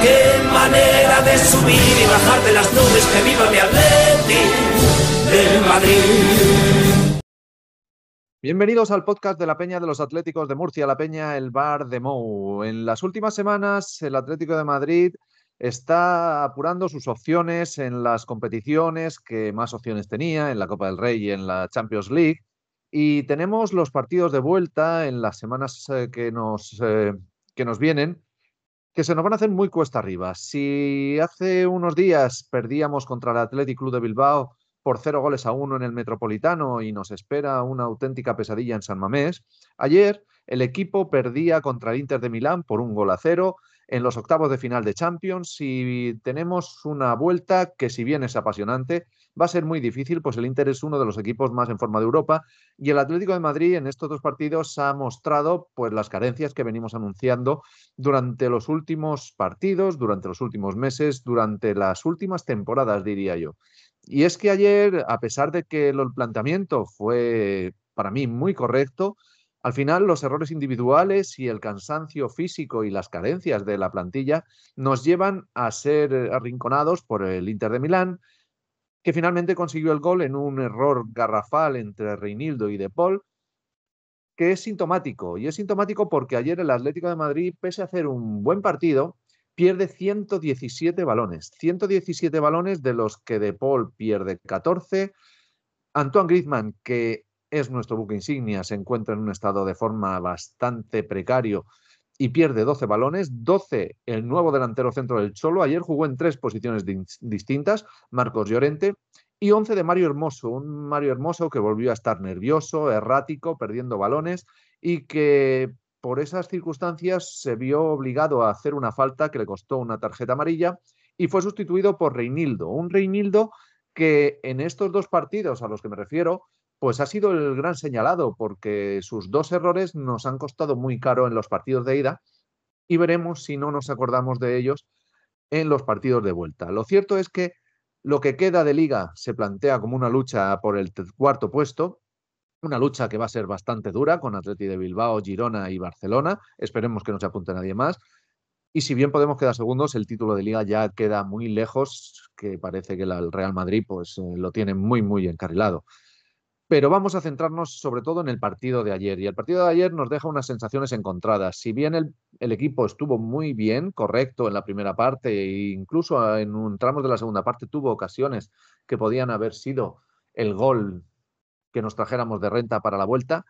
Qué manera de subir y bajar de las nubes que viva mi Atleti Madrid. Bienvenidos al podcast de la Peña de los Atléticos de Murcia, la Peña El Bar de Mou. En las últimas semanas, el Atlético de Madrid está apurando sus opciones en las competiciones que más opciones tenía, en la Copa del Rey y en la Champions League. Y tenemos los partidos de vuelta en las semanas eh, que, nos, eh, que nos vienen, que se nos van a hacer muy cuesta arriba. Si hace unos días perdíamos contra el Athletic Club de Bilbao por cero goles a uno en el Metropolitano y nos espera una auténtica pesadilla en San Mamés, ayer el equipo perdía contra el Inter de Milán por un gol a cero en los octavos de final de Champions y tenemos una vuelta que si bien es apasionante, va a ser muy difícil, pues el Inter es uno de los equipos más en forma de Europa y el Atlético de Madrid en estos dos partidos ha mostrado pues las carencias que venimos anunciando durante los últimos partidos, durante los últimos meses, durante las últimas temporadas, diría yo. Y es que ayer, a pesar de que el planteamiento fue para mí muy correcto, al final, los errores individuales y el cansancio físico y las carencias de la plantilla nos llevan a ser arrinconados por el Inter de Milán, que finalmente consiguió el gol en un error garrafal entre Reinildo y De Paul, que es sintomático. Y es sintomático porque ayer el Atlético de Madrid, pese a hacer un buen partido, pierde 117 balones. 117 balones de los que De Paul pierde 14. Antoine Griezmann, que es nuestro buque insignia, se encuentra en un estado de forma bastante precario y pierde 12 balones, 12 el nuevo delantero centro del Cholo, ayer jugó en tres posiciones distintas, Marcos Llorente, y 11 de Mario Hermoso, un Mario Hermoso que volvió a estar nervioso, errático, perdiendo balones y que por esas circunstancias se vio obligado a hacer una falta que le costó una tarjeta amarilla y fue sustituido por Reinildo, un Reinildo que en estos dos partidos a los que me refiero pues ha sido el gran señalado porque sus dos errores nos han costado muy caro en los partidos de ida y veremos si no nos acordamos de ellos en los partidos de vuelta. Lo cierto es que lo que queda de liga se plantea como una lucha por el cuarto puesto, una lucha que va a ser bastante dura con Atleti de Bilbao, Girona y Barcelona. Esperemos que no se apunte nadie más. Y si bien podemos quedar segundos, el título de liga ya queda muy lejos, que parece que el Real Madrid pues, eh, lo tiene muy, muy encarrilado. Pero vamos a centrarnos sobre todo en el partido de ayer. Y el partido de ayer nos deja unas sensaciones encontradas. Si bien el, equipo estuvo muy bien, correcto en la primera parte, e incluso en un tramo de la segunda parte tuvo ocasiones que podían haber sido el gol que nos trajéramos de renta para la vuelta,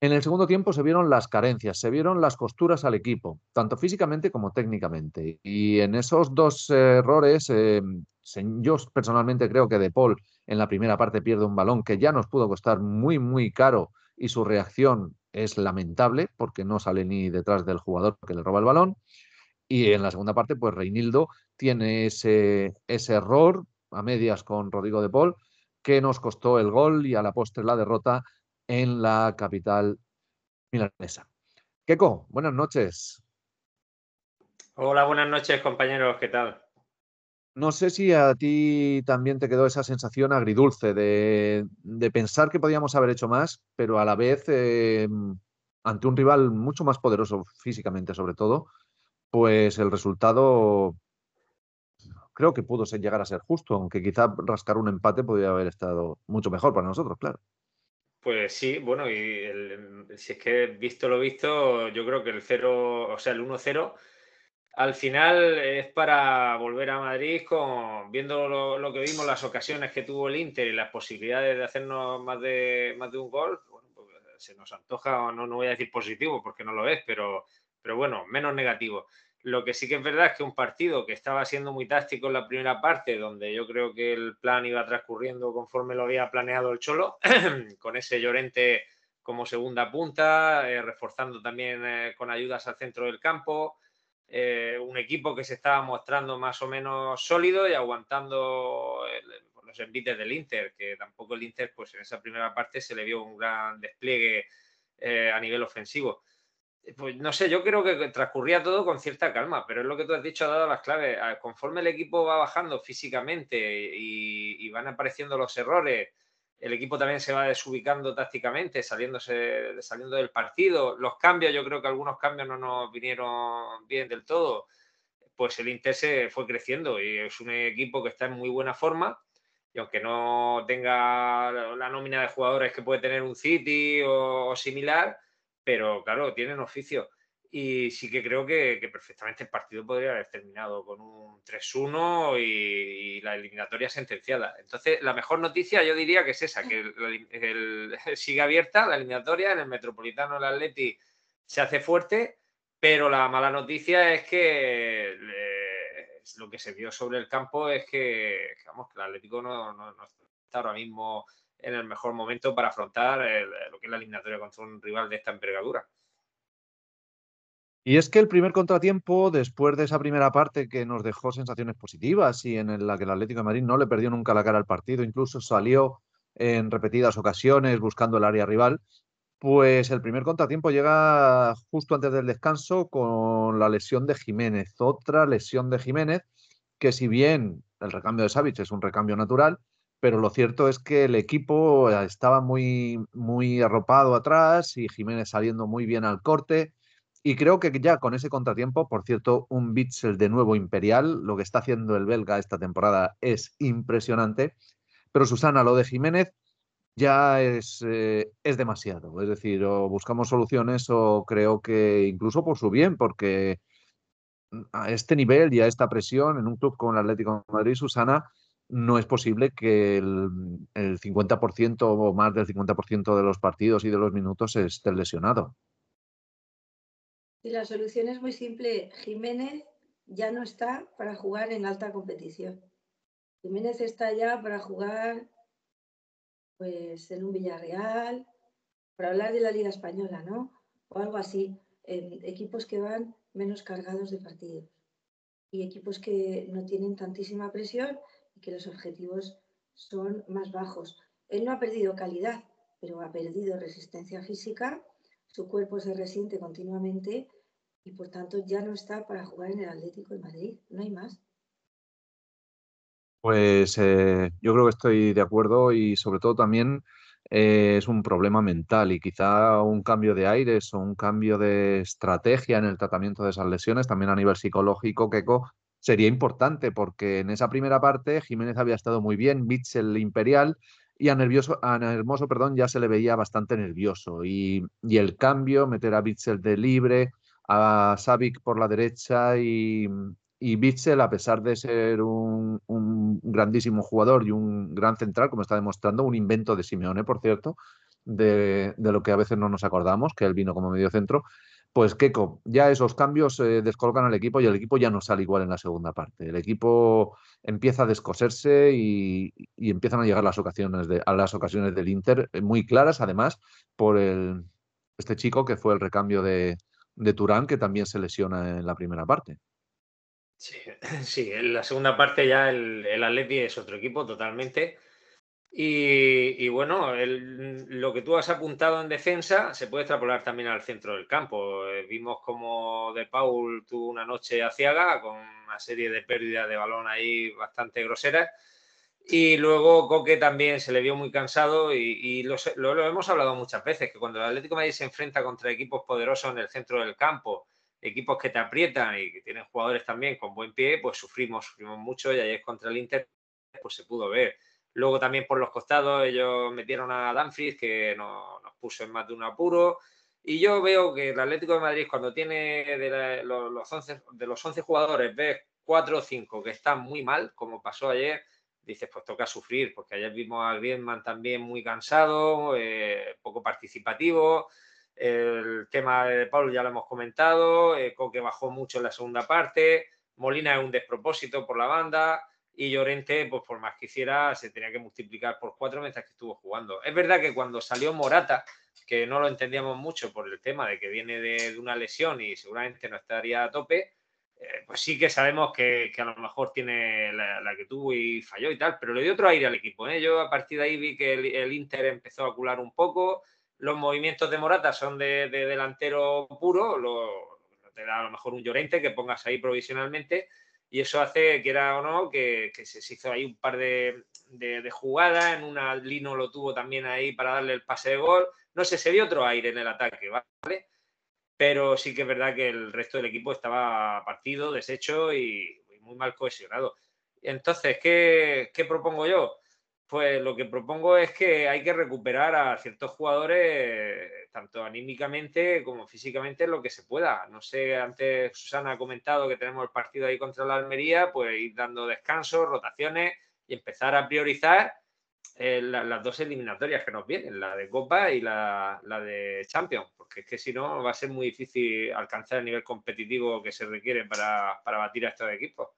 en el segundo tiempo se vieron las carencias, se vieron las costuras al equipo, tanto físicamente como técnicamente. Y en esos dos errores, eh, yo personalmente creo que De Paul en la primera parte pierde un balón que ya nos pudo costar muy, muy caro y su reacción es lamentable porque no sale ni detrás del jugador que le roba el balón. Y en la segunda parte, pues Reinildo tiene ese, ese error a medias con Rodrigo de Paul que nos costó el gol y a la postre la derrota en la capital milanesa. Keko, buenas noches. Hola, buenas noches compañeros, ¿qué tal? No sé si a ti también te quedó esa sensación agridulce de, pensar que podíamos haber hecho más, pero a la vez eh, ante un rival mucho más poderoso físicamente sobre todo, pues el resultado creo que pudo ser, llegar a ser justo, aunque quizá rascar un empate podría haber estado mucho mejor para nosotros, claro. Pues sí, bueno, y si es que visto lo visto, yo creo que el 0, o sea, el 1-0 al final es para volver a Madrid viendo lo, que vimos, las ocasiones que tuvo el Inter y las posibilidades de hacernos más de, más de un gol, pues se nos antoja, no, no voy a decir positivo porque no lo es, pero, pero bueno, menos negativo. Lo que sí que es verdad es que un partido que estaba siendo muy táctico en la primera parte, donde yo creo que el plan iba transcurriendo conforme lo había planeado el Cholo, con ese Llorente como segunda punta, eh, reforzando también eh, con ayudas al centro del campo, eh, un equipo que se estaba mostrando más o menos sólido y aguantando los envites del Inter, que tampoco el Inter, pues en esa primera parte se le vio un gran despliegue eh, a nivel ofensivo. Pues no sé, yo creo que transcurría todo con cierta calma, pero es lo que tú has dicho, ha dado las claves. Conforme el equipo va bajando físicamente y van apareciendo los errores, el equipo también se va desubicando tácticamente, saliéndose, saliendo del partido. Los cambios, yo creo que algunos cambios no nos vinieron bien del todo. Pues el Inter se fue creciendo y es un equipo que está en muy buena forma. Y aunque no tenga la nómina de jugadores que puede tener un City o, similar, pero claro, tienen oficio. Y sí que creo que, perfectamente el partido podría haber terminado con un 3-1 y, la eliminatoria sentenciada. Entonces, la mejor noticia yo diría que es esa, que sigue abierta la eliminatoria, en el Metropolitano el Atleti se hace fuerte, pero la mala noticia es que lo que se vio sobre el campo es que, vamos, que el Atlético no, está ahora mismo en el mejor momento para afrontar lo que es la eliminatoria contra un rival de esta envergadura. Y es que el primer contratiempo, después de esa primera parte que nos dejó sensaciones positivas y en la que el Atlético de Madrid no le perdió nunca la cara al partido, incluso salió en repetidas ocasiones buscando el área rival, pues el primer contratiempo llega justo antes del descanso con la lesión de Jiménez, otra lesión de Jiménez, que si bien el recambio de Savic es un recambio natural, pero lo cierto es que el equipo estaba muy, muy arropado atrás y Jiménez saliendo muy bien al corte y creo que ya con ese contratiempo, por cierto, un Bitzel de nuevo imperial, lo que está haciendo el belga esta temporada es impresionante. Pero Susana, lo de Jiménez ya es, eh, es demasiado. Es decir, o buscamos soluciones o creo que incluso por su bien, porque a este nivel y a esta presión en un club como el Atlético de Madrid, Susana, no es posible que el, el 50% o más del 50% de los partidos y de los minutos esté lesionado. Y la solución es muy simple. Jiménez ya no está para jugar en alta competición. Jiménez está ya para jugar pues en un Villarreal, para hablar de la Liga Española, ¿no? O algo así, en equipos que van menos cargados de partidos y equipos que no tienen tantísima presión y que los objetivos son más bajos. Él no ha perdido calidad, pero ha perdido resistencia física, su cuerpo se resiente continuamente y por tanto ya no está para jugar en el Atlético de Madrid, no hay más. Pues eh, yo creo que estoy de acuerdo y sobre todo también eh, es un problema mental y quizá un cambio de aires o un cambio de estrategia en el tratamiento de esas lesiones, también a nivel psicológico, Keco, sería importante porque en esa primera parte Jiménez había estado muy bien, Mitchell Imperial y a, nervioso, a Hermoso perdón, ya se le veía bastante nervioso y, y el cambio, meter a Mitchell de libre, a Savic por la derecha y, y Bitzel, a pesar de ser un, grandísimo jugador y un gran central, como está demostrando, un invento de Simeone, por cierto, de, lo que a veces no nos acordamos, que él vino como medio centro, pues Keco, ya esos cambios eh, descolocan al equipo y el equipo ya no sale igual en la segunda parte. El equipo empieza a descoserse y, empiezan a llegar las ocasiones de, a las ocasiones del Inter, eh, muy claras además por el, este chico que fue el recambio de, de Turán, que también se lesiona en la primera parte. Sí, sí en la segunda parte ya el, el Atleti es otro equipo totalmente. Y, bueno, lo que tú has apuntado en defensa se puede extrapolar también al centro del campo. Eh, vimos como De Paul tuvo una noche aciaga con una serie de pérdidas de balón ahí bastante groseras y luego Coque también se le vio muy cansado y, lo, hemos hablado muchas veces, que cuando el Atlético de Madrid se enfrenta contra equipos poderosos en el centro del campo, equipos que te aprietan y que tienen jugadores también con buen pie, pues sufrimos, sufrimos mucho y ayer contra el Inter pues se pudo ver. Luego también por los costados ellos metieron a Danfries que nos puso en más de un apuro Y yo veo que el Atlético de Madrid, cuando tiene de, los, 11, de los 11 jugadores, ves 4 o 5 que están muy mal, como pasó ayer, dices, pues toca sufrir, porque ayer vimos a Griezmann también muy cansado, eh, poco participativo. El tema de Paul ya lo hemos comentado, eh, Coque bajó mucho en la segunda parte, Molina es un despropósito por la banda y Llorente, pues por más que hiciera, se tenía que multiplicar por cuatro mientras que estuvo jugando. Es verdad que cuando salió Morata, que no lo entendíamos mucho por el tema de que viene de, una lesión y seguramente no estaría a tope, eh, pues sí que sabemos que, a lo mejor tiene la, que tuvo y falló y tal, pero le dio otro aire al equipo. ¿eh? Yo a partir de ahí vi que el, Inter empezó a acular un poco, los movimientos de Morata son de, delantero puro, lo, te da a lo mejor un Llorente que pongas ahí provisionalmente y eso hace, quiera o no, que, se hizo ahí un par de, jugadas, en una Lino lo tuvo también ahí para darle el pase de gol, no sé, se dio otro aire en el ataque, ¿vale? Pero sí que es verdad que el resto del equipo estaba partido, deshecho y, muy mal cohesionado. Entonces, ¿qué, ¿qué propongo yo? Pues lo que propongo es que hay que recuperar a ciertos jugadores, tanto anímicamente como físicamente, lo que se pueda. No sé, antes Susana ha comentado que tenemos el partido ahí contra la Almería, pues ir dando descansos, rotaciones y empezar a priorizar eh, las dos eliminatorias que nos vienen, la de Copa y la, de Champions, porque es que si no va a ser muy difícil alcanzar el nivel competitivo que se requiere para, para batir a estos equipos.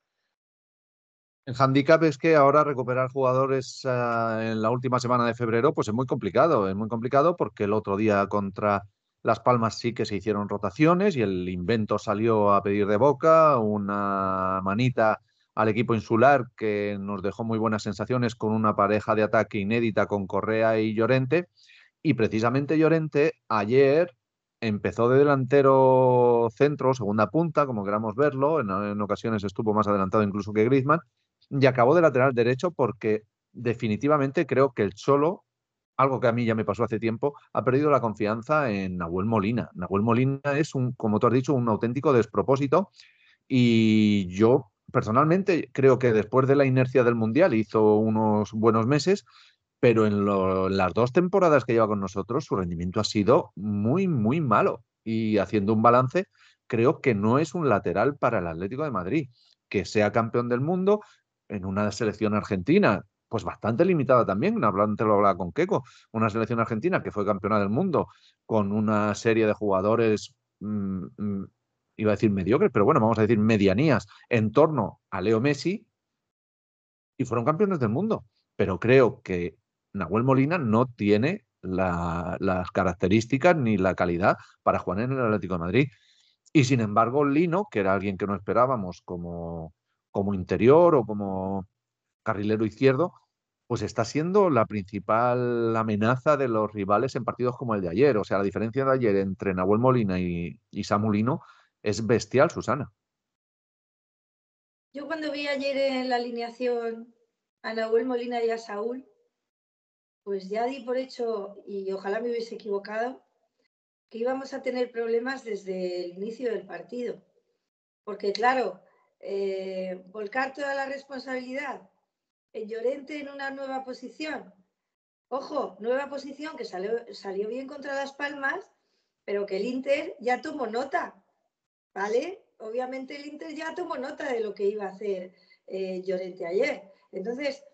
El handicap es que ahora recuperar jugadores ah, en la última semana de febrero, pues es muy complicado. Es muy complicado porque el otro día contra Las Palmas sí que se hicieron rotaciones y el invento salió a pedir de boca, una manita al equipo insular que nos dejó muy buenas sensaciones con una pareja de ataque inédita con Correa y Llorente. Y precisamente Llorente ayer empezó de delantero centro, segunda punta, como queramos verlo, en, ocasiones estuvo más adelantado incluso que Griezmann, y acabó de lateral derecho porque definitivamente creo que el Cholo, algo que a mí ya me pasó hace tiempo, ha perdido la confianza en Nahuel Molina. Nahuel Molina es un, como tú has dicho, un auténtico despropósito y yo personalmente creo que después de la inercia del Mundial hizo unos buenos meses, pero en las dos temporadas que lleva con nosotros su rendimiento ha sido muy, muy malo. Y haciendo un balance, creo que no es un lateral para el Atlético de Madrid. Que sea campeón del mundo, en una selección argentina, pues bastante limitada también, hablando lo hablaba con Keco, una selección argentina que fue campeona del mundo con una serie de jugadores, mm, mm, iba a decir mediocres, pero bueno, vamos a decir medianías en torno a Leo Messi y fueron campeones del mundo. Pero creo que Nahuel Molina no tiene las características ni la calidad para jugar en el Atlético de Madrid. Y sin embargo, Lino, que era alguien que no esperábamos como, como interior o como carrilero izquierdo, pues está siendo la principal amenaza de los rivales en partidos como el de ayer. O sea, la diferencia de ayer entre Nahuel Molina y, y Samulino es bestial, Susana. Yo cuando vi ayer en la alineación a Nahuel Molina y a Saúl, pues ya di por hecho, y ojalá me hubiese equivocado, que íbamos a tener problemas desde el inicio del partido. Porque claro, eh, volcar toda la responsabilidad en Llorente en una nueva posición. Ojo, nueva posición que salió, salió bien contra Las Palmas, pero que el Inter ya tomó nota, ¿vale? Obviamente el Inter ya tomó nota de lo que iba a hacer eh, Llorente ayer. Entonces,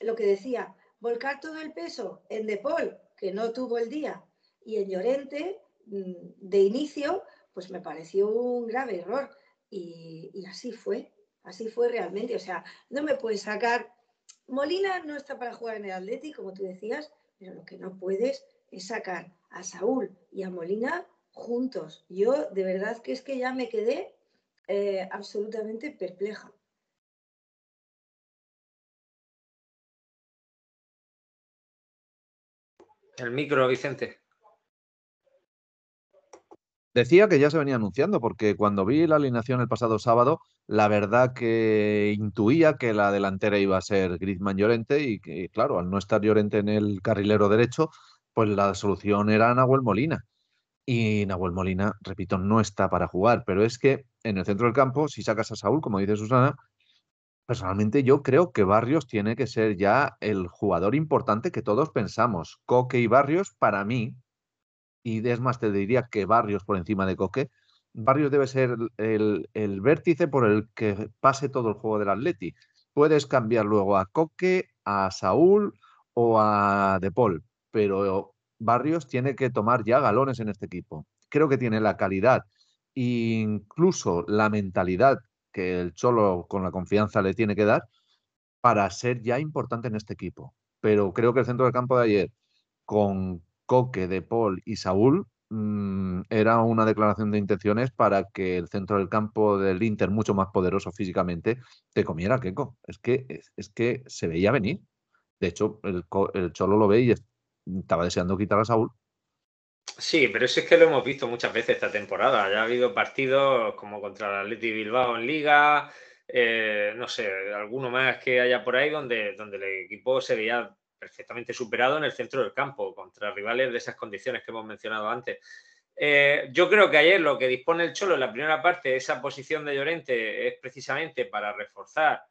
lo que decía, volcar todo el peso en Depol, que no tuvo el día, y en Llorente, mm, de inicio, pues me pareció un grave error. Y, así fue, así fue realmente. O sea, no me puedes sacar. Molina no está para jugar en el Atlético, como tú decías, pero lo que no puedes es sacar a Saúl y a Molina juntos. Yo de verdad que es que ya me quedé eh, absolutamente perpleja. El micro, Vicente. Decía que ya se venía anunciando, porque cuando vi la alineación el pasado sábado, la verdad que intuía que la delantera iba a ser Griezmann Llorente y que, claro, al no estar Llorente en el carrilero derecho, pues la solución era Nahuel Molina. Y Nahuel Molina, repito, no está para jugar, pero es que en el centro del campo, si sacas a Saúl, como dice Susana, personalmente yo creo que Barrios tiene que ser ya el jugador importante que todos pensamos. Coque y Barrios, para mí, y es más, te diría que Barrios por encima de Coque. Barrios debe ser el, el vértice por el que pase todo el juego del Atleti. Puedes cambiar luego a Coque, a Saúl o a De Paul, pero Barrios tiene que tomar ya galones en este equipo. Creo que tiene la calidad e incluso la mentalidad que el Cholo con la confianza le tiene que dar para ser ya importante en este equipo. Pero creo que el centro del campo de ayer, con Coque, De Paul y Saúl, mm, era una declaración de intenciones para que el centro del campo del Inter, mucho más poderoso físicamente, te comiera Keco. Es que, es, que se veía venir. De hecho, el, el Cholo lo ve y estaba deseando quitar a Saúl Sí, pero eso es que lo hemos visto muchas veces esta temporada. Ya ha habido partidos como contra el Atleti Bilbao en Liga, eh, no sé, alguno más que haya por ahí donde, donde el equipo se veía perfectamente superado en el centro del campo contra rivales de esas condiciones que hemos mencionado antes. Eh, yo creo que ayer lo que dispone el Cholo en la primera parte, esa posición de Llorente, es precisamente para reforzar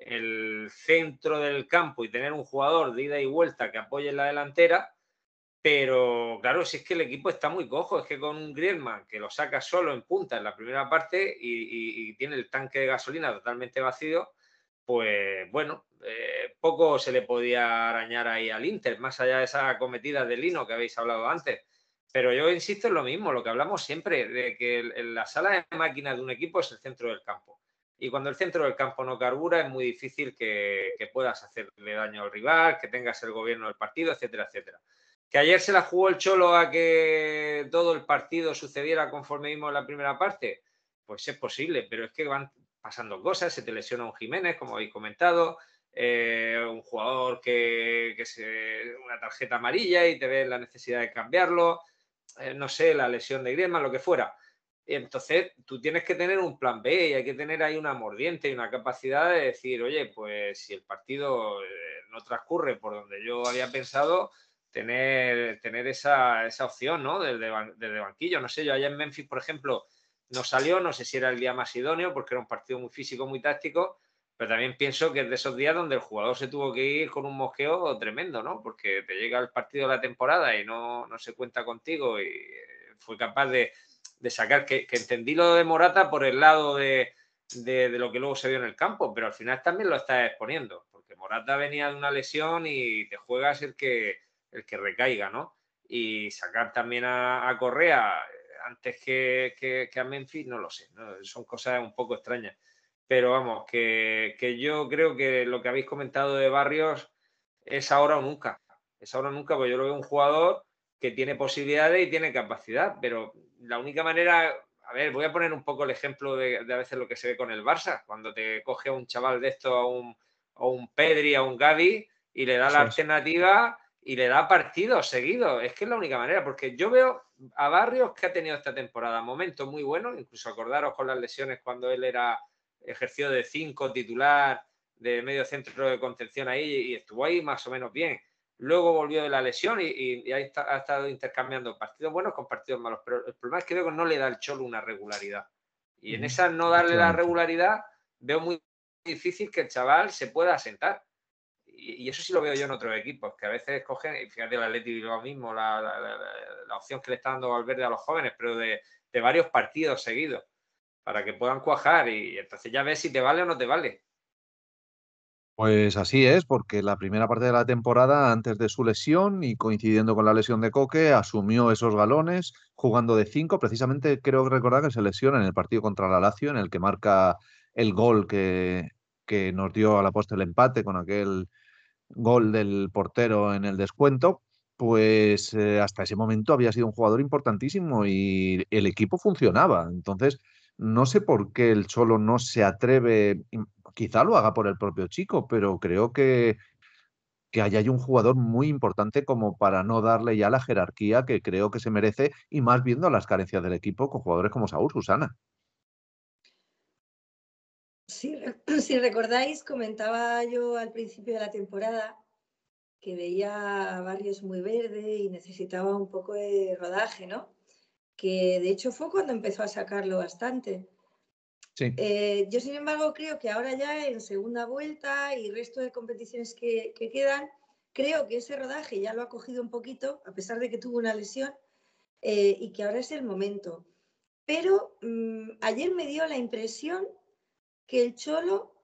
el centro del campo y tener un jugador de ida y vuelta que apoye en la delantera pero claro, si es que el equipo está muy cojo, es que con un Griezmann que lo saca solo en punta en la primera parte y, tiene el tanque de gasolina totalmente vacío, pues bueno, eh, poco se le podía arañar ahí al Inter, más allá de esa cometida de Lino que habéis hablado antes. Pero yo insisto en lo mismo, lo que hablamos siempre, de que la sala de máquinas de un equipo es el centro del campo. Y cuando el centro del campo no carbura, es muy difícil que, que puedas hacerle daño al rival, que tengas el gobierno del partido, etcétera, etcétera. Que ayer se la jugó el Cholo a que todo el partido sucediera conforme vimos en la primera parte, pues es posible, pero es que van pasando cosas, se te lesiona un Jiménez, como habéis comentado, eh, un jugador que, que se una tarjeta amarilla y te ves la necesidad de cambiarlo, eh, no sé, la lesión de Griezmann, lo que fuera. Entonces, tú tienes que tener un plan B y hay que tener ahí una mordiente y una capacidad de decir, oye, pues si el partido eh, no transcurre por donde yo había pensado, tener, tener esa, esa opción, ¿no? Desde, banquillo. No sé, yo allá en Memphis, por ejemplo, no salió, no sé si era el día más idóneo, porque era un partido muy físico, muy táctico, pero también pienso que es de esos días donde el jugador se tuvo que ir con un mosqueo tremendo, ¿no? Porque te llega el partido de la temporada y no, no se cuenta contigo y fue capaz de, de sacar, que, que, entendí lo de Morata por el lado de, de, lo que luego se vio en el campo, pero al final también lo estás exponiendo, porque Morata venía de una lesión y te juegas el que el que recaiga, ¿no? Y sacar también a, Correa eh, antes que, a Memphis, no lo sé, son cosas un poco extrañas. Pero vamos, que, yo creo que lo que habéis comentado de Barrios es ahora o nunca. Es ahora o nunca, porque yo lo veo un jugador que tiene posibilidades y tiene capacidad, pero la única manera, a ver, voy a poner un poco el ejemplo de, a veces lo que se ve con el Barça, cuando te coge a un chaval de esto, a un, a un Pedri, a un Gavi, y le da la alternativa y le da partidos seguidos. Es que es la única manera, porque yo veo a Barrios que ha tenido esta temporada momentos muy buenos, incluso acordaros con las lesiones cuando él era ejerció de cinco titular de medio centro de contención ahí y estuvo ahí más o menos bien. Luego volvió de la lesión y, y, ha, estado intercambiando partidos buenos con partidos malos. Pero el problema es que veo que no le da el Cholo una regularidad. Y en esa no darle la regularidad, veo muy difícil que el chaval se pueda asentar y, eso sí lo veo yo en otros equipos, que a veces cogen, y fíjate el Atlético lo mismo, la, la, opción que le está dando Valverde a los jóvenes, pero de, de, varios partidos seguidos, para que puedan cuajar y, entonces ya ves si te vale o no te vale. Pues así es, porque la primera parte de la temporada, antes de su lesión y coincidiendo con la lesión de Coque, asumió esos galones jugando de cinco. Precisamente creo recordar que se lesiona en el partido contra la Lazio, en el que marca el gol que, que nos dio a la posta el empate con aquel gol del portero en el descuento, pues eh, hasta ese momento había sido un jugador importantísimo y el equipo funcionaba. Entonces, no sé por qué el Cholo no se atreve, quizá lo haga por el propio chico, pero creo que, que ahí hay un jugador muy importante como para no darle ya la jerarquía que creo que se merece y más viendo las carencias del equipo con jugadores como Saúl Susana. Si, recordáis, comentaba yo al principio de la temporada que veía Barrios muy verde y necesitaba un poco de rodaje, ¿no? Que de hecho fue cuando empezó a sacarlo bastante. Eh, yo, sin embargo, creo que ahora ya en segunda vuelta y resto de competiciones que, que, quedan, creo que ese rodaje ya lo ha cogido un poquito, a pesar de que tuvo una lesión, eh, y que ahora es el momento. Pero mm, ayer me dio la impresión que el Cholo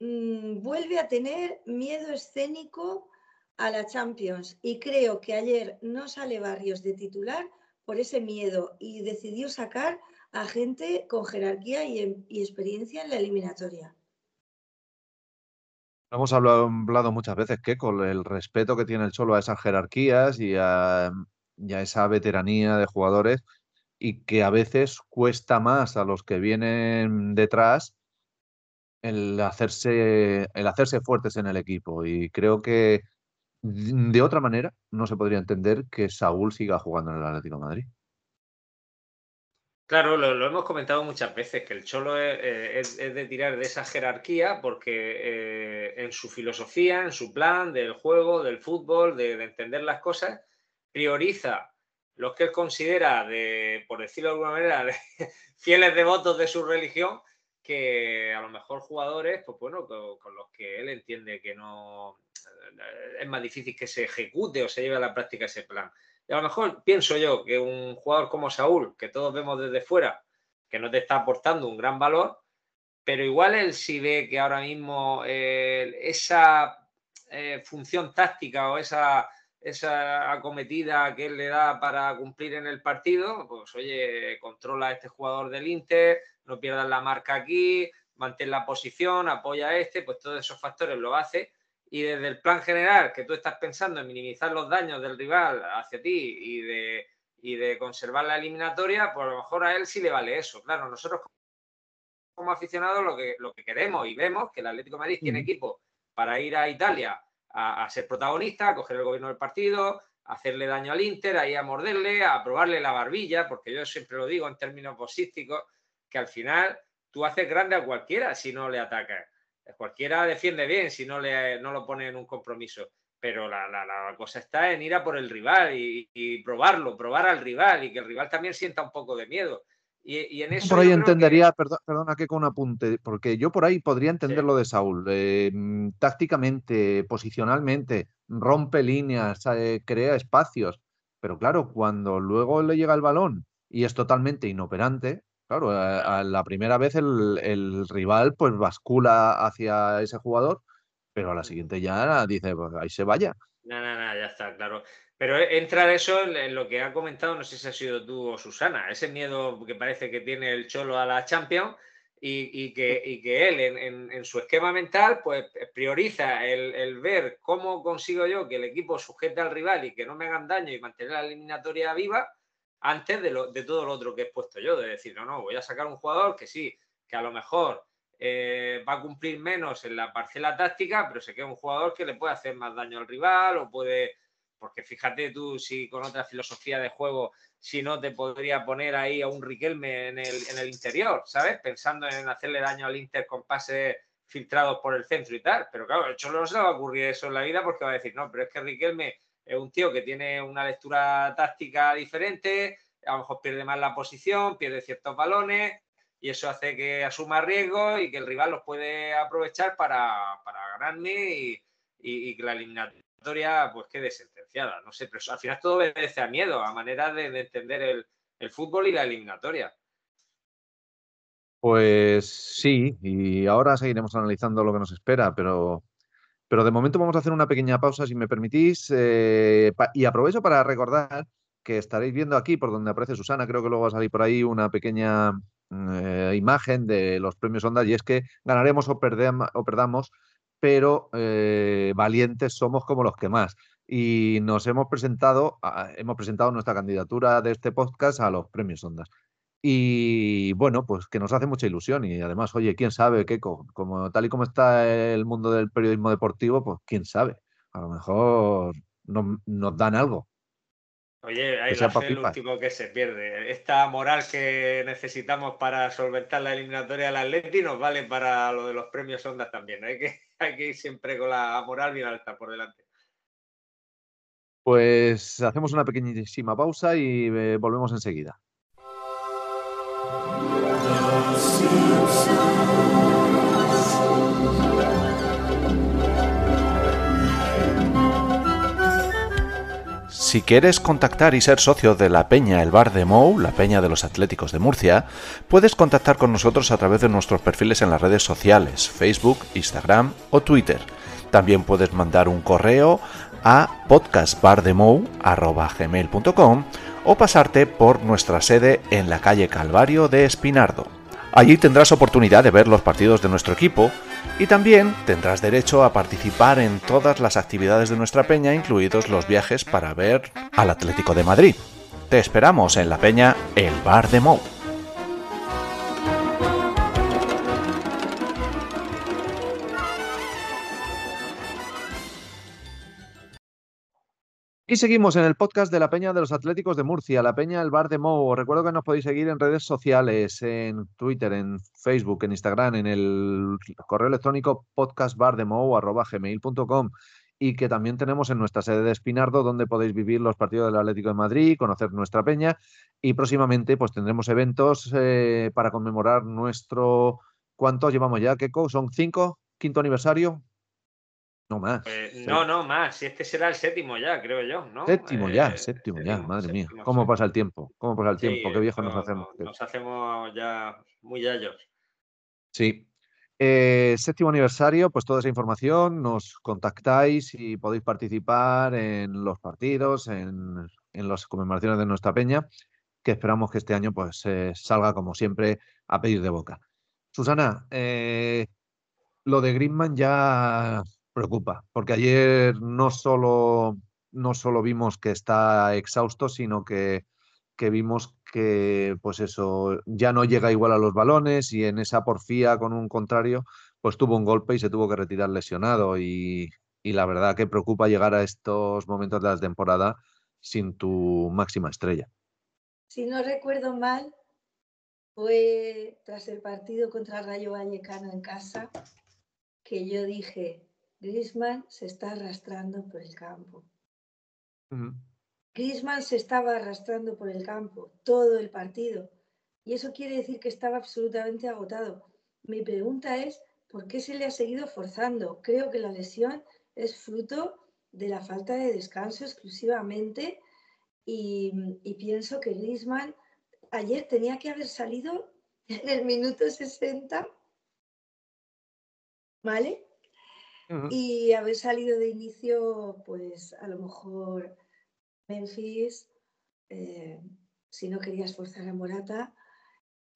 mm, vuelve a tener miedo escénico a la Champions y creo que ayer no sale Barrios de titular por ese miedo y decidió sacar a gente con jerarquía y, experiencia en la eliminatoria. Hemos hablado, muchas veces que con el respeto que tiene el Cholo a esas jerarquías y a, esa veteranía de jugadores y que a veces cuesta más a los que vienen detrás el hacerse, el hacerse fuertes en el equipo. Y creo que de otra manera no se podría entender que Saúl siga jugando en el Atlético Madrid. Claro, lo, hemos comentado muchas veces, que el Cholo es, eh, de tirar de esa jerarquía porque eh, en su filosofía, en su plan del juego, del fútbol, de, de entender las cosas, prioriza los que él considera, de, por decirlo de alguna manera, fieles devotos de su religión, que a lo mejor jugadores, pues bueno, con, los que él entiende que no eh, es más difícil que se ejecute o se lleve a la práctica ese plan. Y a lo mejor pienso yo que un jugador como Saúl, que todos vemos desde fuera, que no te está aportando un gran valor, pero igual él sí ve que ahora mismo eh, esa eh, función táctica o esa esa acometida que él le da para cumplir en el partido, pues oye, controla a este jugador del Inter, no pierdas la marca aquí, mantén la posición, apoya a este, pues todos esos factores lo hace. Y desde el plan general, que tú estás pensando en minimizar los daños del rival hacia ti y de, y de conservar la eliminatoria, pues a lo mejor a él sí le vale eso. Claro, nosotros como aficionados lo que, lo que queremos y vemos que el Atlético de Madrid tiene equipo para ir a Italia a, ser protagonista, a coger el gobierno del partido, a hacerle daño al Inter, ahí a morderle, a probarle la barbilla, porque yo siempre lo digo en términos posísticos, que al final tú haces grande a cualquiera si no le atacas. Cualquiera defiende bien si no, le, no lo pone en un compromiso. Pero la, cosa está en ir a por el rival y, y, probarlo, probar al rival y que el rival también sienta un poco de miedo. Y, en eso por ahí entendería, perdona que con un apunte, porque yo por ahí podría entender lo de Saúl. Eh, tácticamente, posicionalmente, rompe líneas, eh, crea espacios. Pero claro, cuando luego le llega el balón y es totalmente inoperante, claro, a, la primera vez el, rival pues bascula hacia ese jugador, pero a la siguiente ya dice, pues ahí se vaya. No, no, no, ya está, claro. Pero entra eso en lo que ha comentado, no sé si ha sido tú o Susana, ese miedo que parece que tiene el Cholo a la Champions y, que, que, él en, su esquema mental pues prioriza el, ver cómo consigo yo que el equipo sujete al rival y que no me hagan daño y mantener la eliminatoria viva antes de, lo, de todo lo otro que he puesto yo, de decir, no, no, voy a sacar un jugador que sí, que a lo mejor eh, va a cumplir menos en la parcela táctica, pero sé que es un jugador que le puede hacer más daño al rival o puede porque fíjate tú si con otra filosofía de juego, si no te podría poner ahí a un Riquelme en el, en el interior, ¿sabes? Pensando en hacerle daño al Inter con pases filtrados por el centro y tal. Pero claro, el no se le va a ocurrir eso en la vida porque va a decir, no, pero es que Riquelme es un tío que tiene una lectura táctica diferente, a lo mejor pierde más la posición, pierde ciertos balones y eso hace que asuma riesgos y que el rival los puede aprovechar para, ganarme y, y que la eliminación pues quede sentenciada. No sé, pero al final todo obedece a miedo, a manera de, entender el, fútbol y la eliminatoria. Pues sí, y ahora seguiremos analizando lo que nos espera, pero, pero de momento vamos a hacer una pequeña pausa, si me permitís, eh, y aprovecho para recordar que estaréis viendo aquí, por donde aparece Susana, creo que luego va a salir por ahí una pequeña eh, imagen de los premios Ondas, y es que ganaremos o, o perdamos pero eh, valientes somos como los que más. Y nos hemos presentado, hemos presentado nuestra candidatura de este podcast a los premios Ondas. Y bueno, pues que nos hace mucha ilusión. Y además, oye, quién sabe, qué como tal y como está el mundo del periodismo deportivo, pues quién sabe. A lo mejor nos dan algo. Oye, ahí la fe el último que se pierde. Esta moral que necesitamos para solventar la eliminatoria del Atleti nos vale para lo de los premios Ondas también. Hay que, hay que ir siempre con la moral bien alta por delante. Pues hacemos una pequeñísima pausa y eh, volvemos enseguida. Si quieres contactar y ser socio de la Peña El Bar de Mou, la Peña de los Atléticos de Murcia, puedes contactar con nosotros a través de nuestros perfiles en las redes sociales, Facebook, Instagram o Twitter. También puedes mandar un correo a podcastbardemou.com o pasarte por nuestra sede en la calle Calvario de Espinardo. Allí tendrás oportunidad de ver los partidos de nuestro equipo y también tendrás derecho a participar en todas las actividades de nuestra peña, incluidos los viajes para ver al Atlético de Madrid. Te esperamos en la peña El Bar de Mou. Y seguimos en el podcast de la Peña de los Atléticos de Murcia, la Peña El Bar de Mo. Recuerdo que nos podéis seguir en redes sociales, en Twitter, en Facebook, en Instagram, en el correo electrónico podcastbardemo.gmail.com y que también tenemos en nuestra sede de Espinardo, donde podéis vivir los partidos del Atlético de Madrid, conocer nuestra peña y próximamente pues tendremos eventos eh, para conmemorar nuestro... ¿Cuántos llevamos ya, Keko? ¿Son cinco? ¿Quinto aniversario? No más. Pues, no, no más. Este será el séptimo ya, creo yo, ¿no? Séptimo ya, eh, séptimo, ya, madre mía. ¿Cómo pasa el tiempo? ¿Cómo pasa el tiempo? Qué viejos nos hacemos. Nos hacemos ya muy yayos. Sí. Eh, séptimo aniversario, pues toda esa información, nos contactáis y podéis participar en los partidos, en, las conmemoraciones de nuestra peña, que esperamos que este año pues eh, salga como siempre a pedir de boca. Susana, lo de Greenman ya preocupa, porque ayer no solo, no solo vimos que está exhausto, sino que, que, vimos que, pues eso, ya no llega igual a los balones y en esa porfía con un contrario, pues tuvo un golpe y se tuvo que retirar lesionado y, y la verdad que preocupa llegar a estos momentos de la temporada sin tu máxima estrella. Si no recuerdo mal, fue tras el partido contra Rayo Vallecano en casa que yo dije, Griezmann se está arrastrando por el campo. Griezmann se estaba arrastrando por el campo todo el partido y eso quiere decir que estaba absolutamente agotado. Mi pregunta es, ¿por qué se le ha seguido forzando? Creo que la lesión es fruto de la falta de descanso exclusivamente y, y pienso que Griezmann ayer tenía que haber salido en el minuto 60, ¿vale? Y haber salido de inicio, pues a lo mejor Memphis, eh, si no querías forzar a Morata,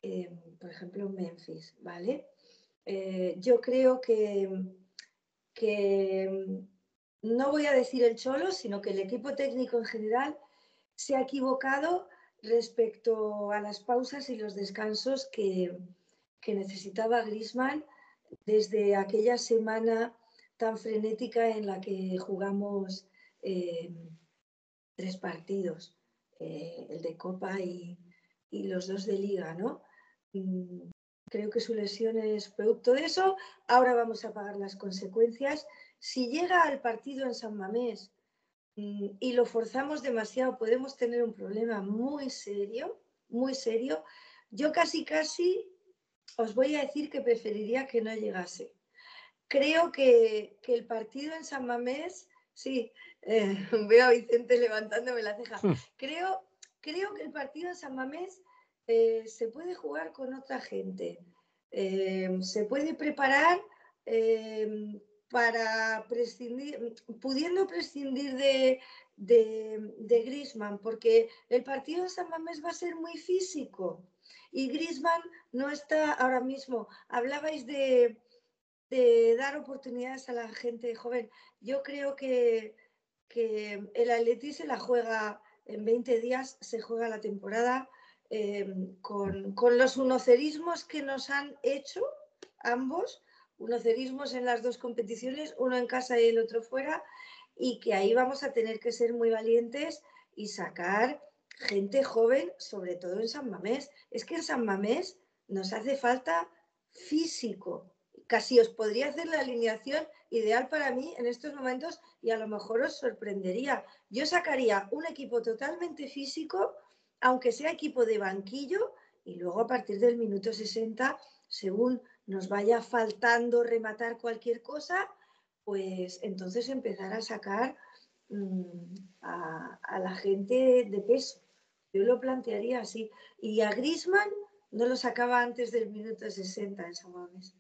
eh, por ejemplo, Memphis, ¿vale? Eh, yo creo que, que no voy a decir el Cholo, sino que el equipo técnico en general se ha equivocado respecto a las pausas y los descansos que, que necesitaba Grisman desde aquella semana tan frenética en la que jugamos eh, tres partidos, eh, el de Copa y, los dos de Liga, ¿no? Mm, creo que su lesión es producto de eso. Ahora vamos a pagar las consecuencias. Si llega al partido en San Mamés mm, y lo forzamos demasiado, podemos tener un problema muy serio, muy serio. Yo casi, casi os voy a decir que preferiría que no llegase creo que, el partido en San Mamés, sí, eh, veo a Vicente levantándome la ceja, hmm. creo, creo que el partido en San Mamés eh, se puede jugar con otra gente, eh, se puede preparar para prescindir, pudiendo prescindir de, de, de Grisman, porque el partido en San Mamés va a ser muy físico. Y Grisman no está ahora mismo. Hablabais de, de dar oportunidades a la gente joven. Yo creo que, que el Atleti se la juega en 20 días, se juega la temporada em, con, los unocerismos que nos han hecho ambos, unocerismos en las dos competiciones, uno en casa y el otro fuera, y que ahí vamos a tener que ser muy valientes y sacar gente joven, sobre todo en San Mamés. Es que en San Mamés nos hace falta físico, casi os podría hacer la alineación ideal para mí en estos momentos y a lo mejor os sorprendería. Yo sacaría un equipo totalmente físico, aunque sea equipo de banquillo, y luego a partir del minuto 60, según nos vaya faltando rematar cualquier cosa, pues entonces empezar a sacar mm, a, la gente de peso. Yo lo plantearía así. Y a Grisman no lo sacaba antes del minuto 60 en San Mamés.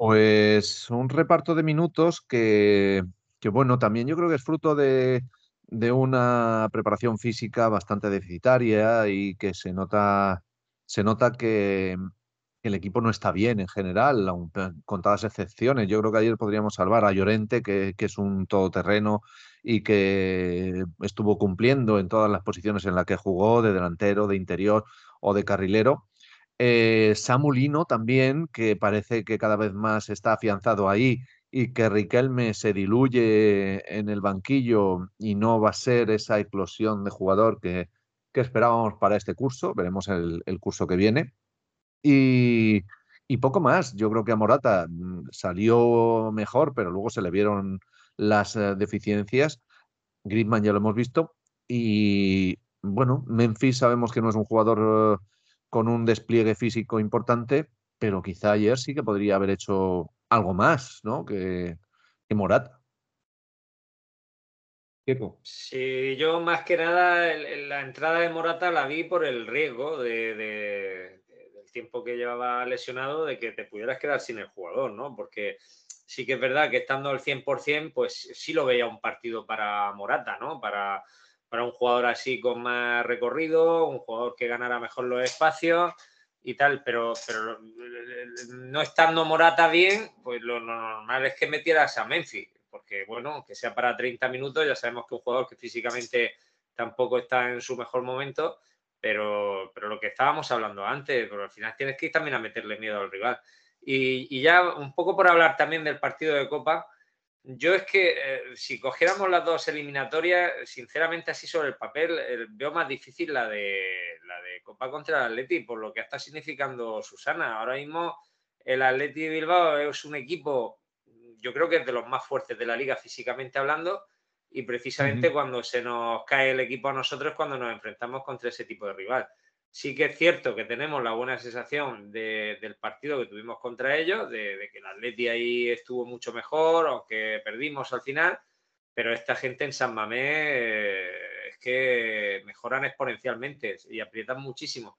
Pues un reparto de minutos que, bueno, también yo creo que es fruto de, una preparación física bastante deficitaria y que se nota, se nota que el equipo no está bien en general, con todas las excepciones. Yo creo que ayer podríamos salvar a Llorente, que, que, es un todoterreno y que estuvo cumpliendo en todas las posiciones en las que jugó, de delantero, de interior o de carrilero. Eh, Samulino también, que parece que cada vez más está afianzado ahí y que Riquelme se diluye en el banquillo y no va a ser esa explosión de jugador que, esperábamos para este curso. Veremos el, curso que viene. Y, poco más. Yo creo que a Morata mm, salió mejor, pero luego se le vieron las eh, deficiencias. Griezmann ya lo hemos visto. Y bueno, Memphis sabemos que no es un jugador con un despliegue físico importante, pero quizá ayer sí que podría haber hecho algo más, ¿no? Que, que Morata. Sí, yo más que nada la entrada de Morata la vi por el riesgo de, del tiempo que llevaba lesionado de que te pudieras quedar sin el jugador, ¿no? Porque sí que es verdad que estando al 100%, pues sí lo veía un partido para Morata, ¿no? Para, para un jugador así con más recorrido, un jugador que ganara mejor los espacios y tal, pero, pero no estando Morata bien, pues lo, normal es que metieras a Memphis, porque bueno, aunque sea para 30 minutos, ya sabemos que un jugador que físicamente tampoco está en su mejor momento, pero, pero lo que estábamos hablando antes, pero al final tienes que ir también a meterle miedo al rival. Y ya un poco por hablar también del partido de Copa, yo es que eh, si cogiéramos las dos eliminatorias, sinceramente así sobre el papel, eh, veo más difícil la de, la de Copa contra el Atleti, por lo que está significando Susana. Ahora mismo el Atleti de Bilbao es un equipo, yo creo que es de los más fuertes de la liga físicamente hablando, y precisamente cuando se nos cae el equipo a nosotros cuando nos enfrentamos contra ese tipo de rival. Sí que es cierto que tenemos la buena sensación del partido que tuvimos contra ellos, de, que el Atleti ahí estuvo mucho mejor, aunque perdimos al final, pero esta gente en San Mamé eh, es que mejoran exponencialmente y aprietan muchísimo.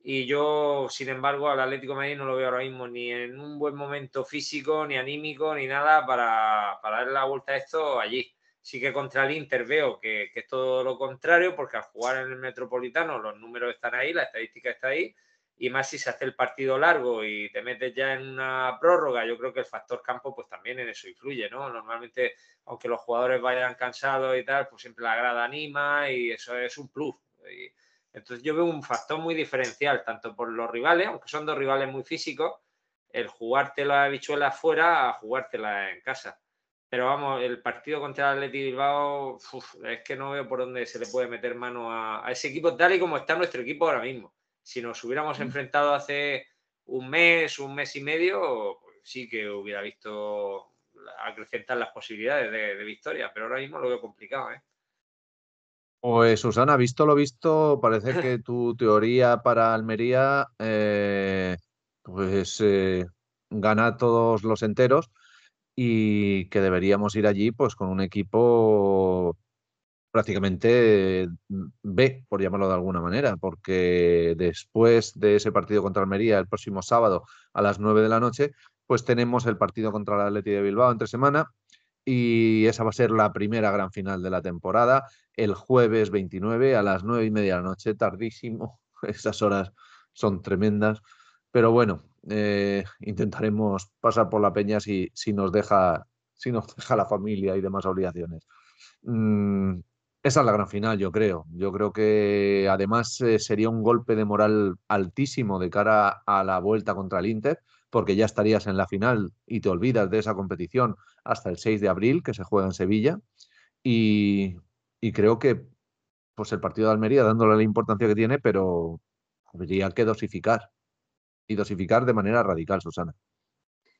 Y yo, sin embargo, al Atlético de Madrid no lo veo ahora mismo ni en un buen momento físico, ni anímico, ni nada para, para la vuelta a esto allí. Sí que contra el Inter veo que, es todo lo contrario, porque al jugar en el Metropolitano los números están ahí, la estadística está ahí, y más si se hace el partido largo y te metes ya en una prórroga, yo creo que el factor campo pues también en eso influye, ¿no? Normalmente, aunque los jugadores vayan cansados y tal, pues siempre la grada anima y eso es un plus. entonces yo veo un factor muy diferencial, tanto por los rivales, aunque son dos rivales muy físicos, el jugarte la bichuela fuera a jugártela en casa. Pero vamos, el partido contra el Atleti Bilbao, es que no veo por dónde se le puede meter mano a, ese equipo tal y como está nuestro equipo ahora mismo. Si nos hubiéramos mm. enfrentado hace un mes, un mes y medio, pues sí que hubiera visto acrecentar las posibilidades de, victoria, pero ahora mismo lo veo complicado. ¿eh? Pues Susana, visto lo visto, parece que tu teoría para Almería eh, pues eh, gana todos los enteros y que deberíamos ir allí pues con un equipo prácticamente mm, B, por llamarlo de alguna manera, porque después de ese partido contra Almería el próximo sábado a las 9 de la noche, pues tenemos el partido contra el Atleti de Bilbao entre semana y esa va a ser la primera gran final de la temporada, el jueves 29 a las 9 y media de la noche, tardísimo, esas horas son tremendas, pero bueno, eh, intentaremos pasar por la peña si, si, nos deja, si nos deja la familia y demás obligaciones. Mm, esa es la gran final, yo creo. Yo creo que además eh, sería un golpe de moral altísimo de cara a la vuelta contra el Inter, porque ya estarías en la final y te olvidas de esa competición hasta el 6 de abril, que se juega en Sevilla. Y, y creo que pues el partido de Almería, dándole la importancia que tiene, pero habría que dosificar y dosificar de manera radical, Susana.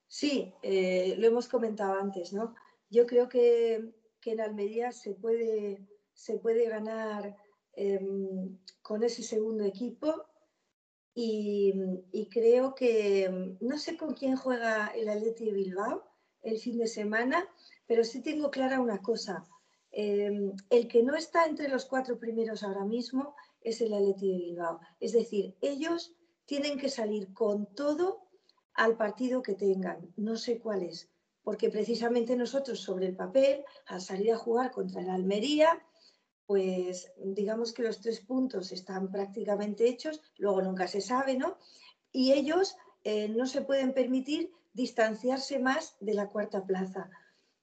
Sí, eh, lo hemos comentado antes, ¿no? Yo creo que, en Almería se puede, se puede ganar em, con ese segundo equipo y, creo que no sé con quién juega el Atleti de Bilbao el fin de semana, pero sí tengo clara una cosa. Em, el que no está entre los cuatro primeros ahora mismo es el Atleti de Bilbao. Es decir, ellos tienen que salir con todo al partido que tengan. No sé cuál es, porque precisamente nosotros sobre el papel, al salir a jugar contra el Almería, pues digamos que los tres puntos están prácticamente hechos, luego nunca se sabe, ¿no? Y ellos eh, no se pueden permitir distanciarse más de la cuarta plaza.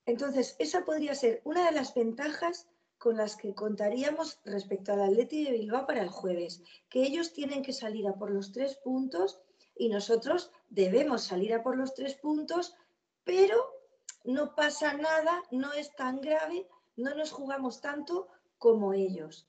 Entonces, esa podría ser una de las ventajas con las que contaríamos respecto al Atleti de Bilbao para el jueves, que ellos tienen que salir a por los tres puntos y nosotros debemos salir a por los tres puntos, pero no pasa nada, no es tan grave, no nos jugamos tanto como ellos.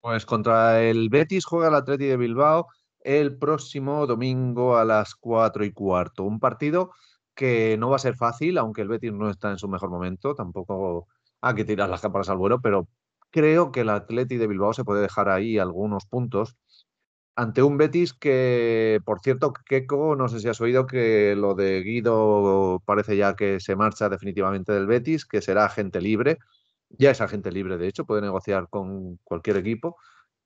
Pues contra el Betis juega el Atleti de Bilbao el próximo domingo a las cuatro y cuarto. Un partido que no va a ser fácil, aunque el Betis no está en su mejor momento, tampoco hay que tirar las cámaras al vuelo, pero creo que el Atleti de Bilbao se puede dejar ahí algunos puntos ante un Betis que, por cierto, Keco, no sé si has oído que lo de Guido parece ya que se marcha definitivamente del Betis, que será agente libre. Ya es agente libre, de hecho, puede negociar con cualquier equipo.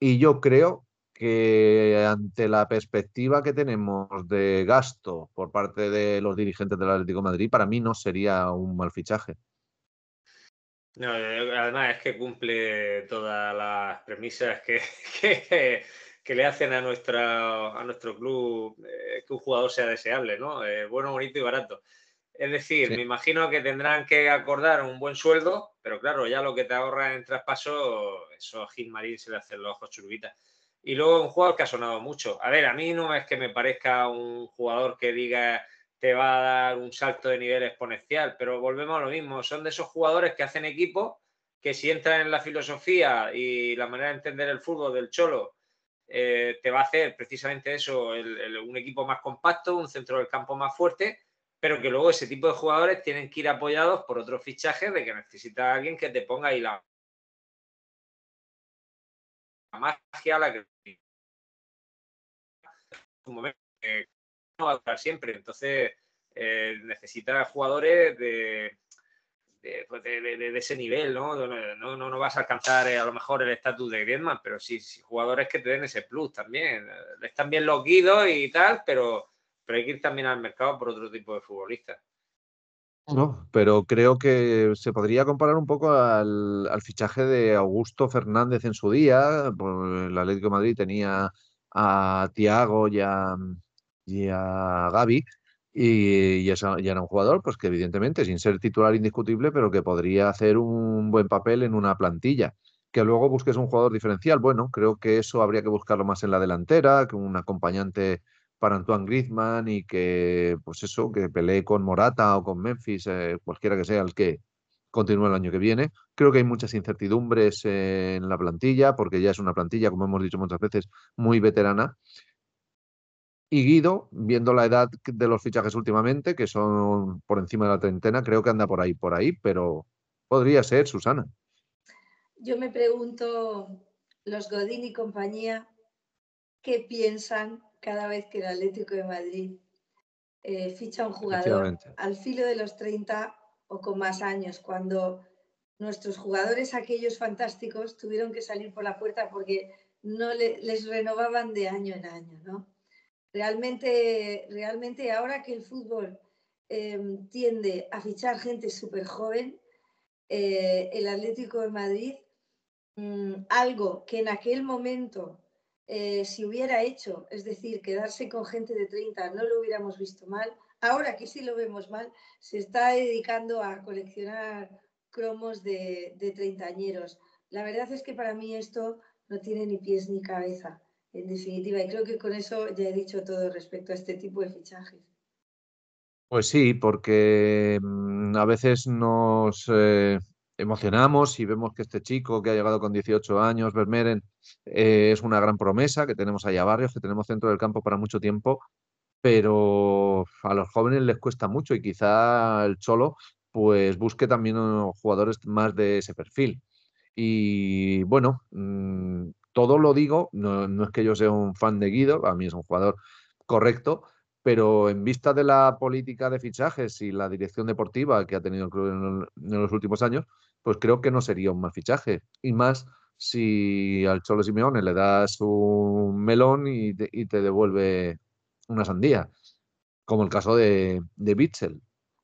Y yo creo que ante la perspectiva que tenemos de gasto por parte de los dirigentes del Atlético Madrid, para mí no sería un mal fichaje. No, además es que cumple todas las premisas que, que, que le hacen a, nuestra, a nuestro club eh, que un jugador sea deseable, ¿no? Eh, bueno, bonito y barato. Es decir, me imagino que tendrán que acordar un buen sueldo, pero claro, ya lo que te ahorra en traspaso, eso a Gilmarín se le hacen los ojos churbitas. Y luego un jugador que ha sonado mucho. A ver, a mí no es que me parezca un jugador que diga te va a dar un salto de nivel exponencial, pero volvemos a lo mismo. Son de esos jugadores que hacen equipo, que si entran en la filosofía y la manera de entender el fútbol del Cholo eh, te va a hacer precisamente eso, un equipo más compacto, un centro del campo más fuerte, pero que luego ese tipo de jugadores tienen que ir apoyados por otros fichajes de que necesita alguien que te ponga ahí la, magia, la que un momento no va a durar siempre, entonces eh, necesita jugadores de pues, de, de, ese nivel, ¿no? No, no, no vas a alcanzar eh, a lo mejor el estatus de Griezmann, pero sí, jugadores que te den ese plus también. Están bien los guidos y tal, pero, pero hay que ir también al mercado por otro tipo de futbolistas. No, pero creo que se podría comparar un poco al, fichaje de Augusto Fernández en su día. Pues, el Atlético de Madrid tenía a Tiago y a, y a Gaby, y, ya era un jugador pues que evidentemente sin ser titular indiscutible, pero que podría hacer un buen papel en una plantilla. Que luego busques un jugador diferencial, bueno, creo que eso habría que buscarlo más en la delantera, que un acompañante para Antoine Griezmann y que, pues eso, que pelee con Morata o con Memphis, eh, cualquiera que sea el que continúe el año que viene. Creo que hay muchas incertidumbres en la plantilla, porque ya es una plantilla, como hemos dicho muchas veces, muy veterana y Guido, viendo la edad de los fichajes últimamente, que son por encima de la treintena, creo que anda por ahí, por ahí, pero podría ser Susana. Yo me pregunto, los Godín y compañía, ¿qué piensan cada vez que el Atlético de Madrid eh, ficha un jugador al filo de los 30 o con más años, cuando nuestros jugadores, aquellos fantásticos, tuvieron que salir por la puerta porque no les renovaban de año en año, ¿no? Realmente, realmente ahora que el fútbol em, tiende a fichar gente súper joven, eh, el Atlético de Madrid, mm, algo que en aquel momento eh, si hubiera hecho, es decir, quedarse con gente de 30, no lo hubiéramos visto mal, ahora que sí lo vemos mal, se está dedicando a coleccionar cromos de, de treintañeros. La verdad es que para mí esto no tiene ni pies ni cabeza en definitiva. Y creo que con eso ya he dicho todo respecto a este tipo de fichajes. Pues sí, porque mm, a veces nos eh, emocionamos y vemos que este chico que ha llegado con 18 años, Vermeeren, eh, es una gran promesa, que tenemos allá barrios, que tenemos centro del campo para mucho tiempo, pero a los jóvenes les cuesta mucho y quizá el Cholo pues busque también jugadores más de ese perfil. Y bueno, mm, todo lo digo, no, es que yo sea un fan de Guido, a mí es un jugador correcto, pero en vista de la política de fichajes y la dirección deportiva que ha tenido el club en, los últimos años, pues creo que no sería un mal fichaje. Y más si al Cholo Simeone le das un melón y te, devuelve una sandía, como el caso de, de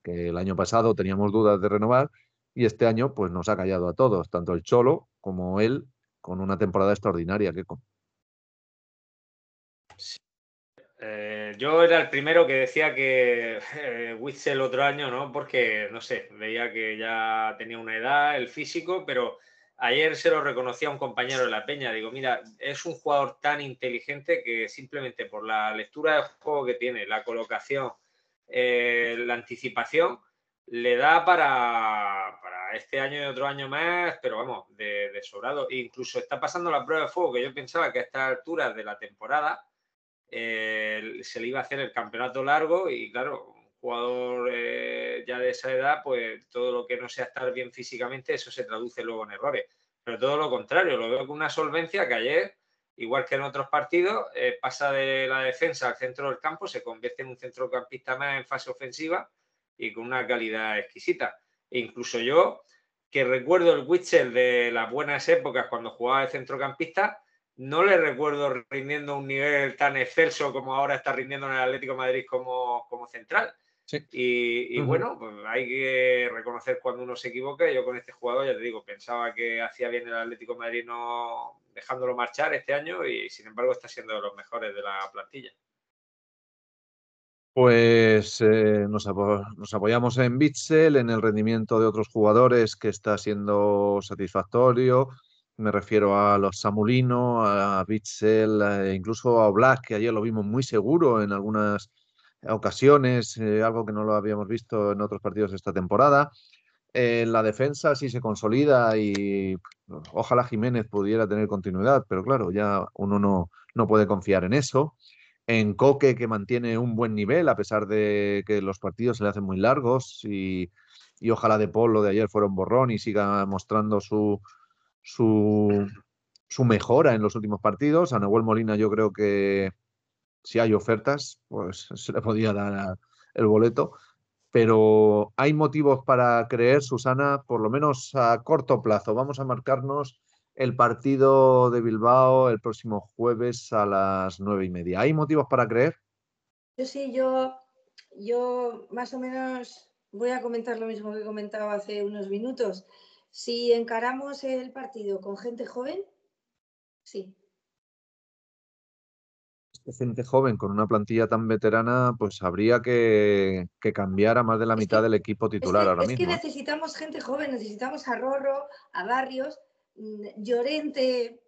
que el año pasado teníamos dudas de renovar y este año pues nos ha callado a todos, tanto el Cholo como él, con una temporada extraordinaria. que eh, yo era el primero que decía que eh, Witzel otro año, ¿no? Porque, no sé, veía que ya tenía una edad, el físico, pero ayer se lo reconocía a un compañero de la Peña. Digo, mira, es un jugador tan inteligente que simplemente por la lectura del juego que tiene, la colocación, eh, la anticipación, le da para, este año y otro año más, pero vamos, de, sobrado. E incluso está pasando la prueba de fuego que yo pensaba que a estas alturas de la temporada eh, se le iba a hacer el campeonato largo y claro, un jugador eh, ya de esa edad, pues todo lo que no sea estar bien físicamente, eso se traduce luego en errores. Pero todo lo contrario, lo veo con una solvencia que ayer, igual que en otros partidos, eh, pasa de la defensa al centro del campo, se convierte en un centrocampista más en fase ofensiva y con una calidad exquisita. E incluso yo, que recuerdo el Witcher de las buenas épocas cuando jugaba de centrocampista, no le recuerdo rindiendo un nivel tan excelso como ahora está rindiendo en el Atlético de Madrid como, como central. Y, bueno, pues hay que reconocer cuando uno se equivoca. Yo con este jugador, ya te digo, pensaba que hacía bien el Atlético de Madrid no dejándolo marchar este año y sin embargo está siendo de los mejores de la plantilla. Pues eh, nos, apoyamos en Bitzel, en el rendimiento de otros jugadores que está siendo satisfactorio. Me refiero a los Samulino, a Bitzel, e incluso a Black, que ayer lo vimos muy seguro en algunas ocasiones, eh, algo que no lo habíamos visto en otros partidos esta temporada. En la defensa sí se consolida y ojalá Jiménez pudiera tener continuidad, pero claro, ya uno no, no puede confiar en eso. En Coque, que mantiene un buen nivel, a pesar de que los partidos se le hacen muy largos y, ojalá De Paul lo de ayer fuera un borrón y siga mostrando su, su, su mejora en los últimos partidos. A Nahuel Molina yo creo que si hay ofertas, pues se le podía dar el boleto. Pero hay motivos para creer, Susana, por lo menos a corto plazo. Vamos a marcarnos el partido de Bilbao el próximo jueves a las nueve y media. ¿Hay motivos para creer? Yo sí, yo, yo más o menos voy a comentar lo mismo que he comentado hace unos minutos. Si encaramos el partido con gente joven, sí. Gente joven con una plantilla tan veterana, pues habría que, cambiar a más de la mitad del equipo titular ahora mismo. Es que necesitamos gente joven, necesitamos a Rorro, a Barrios, Llorente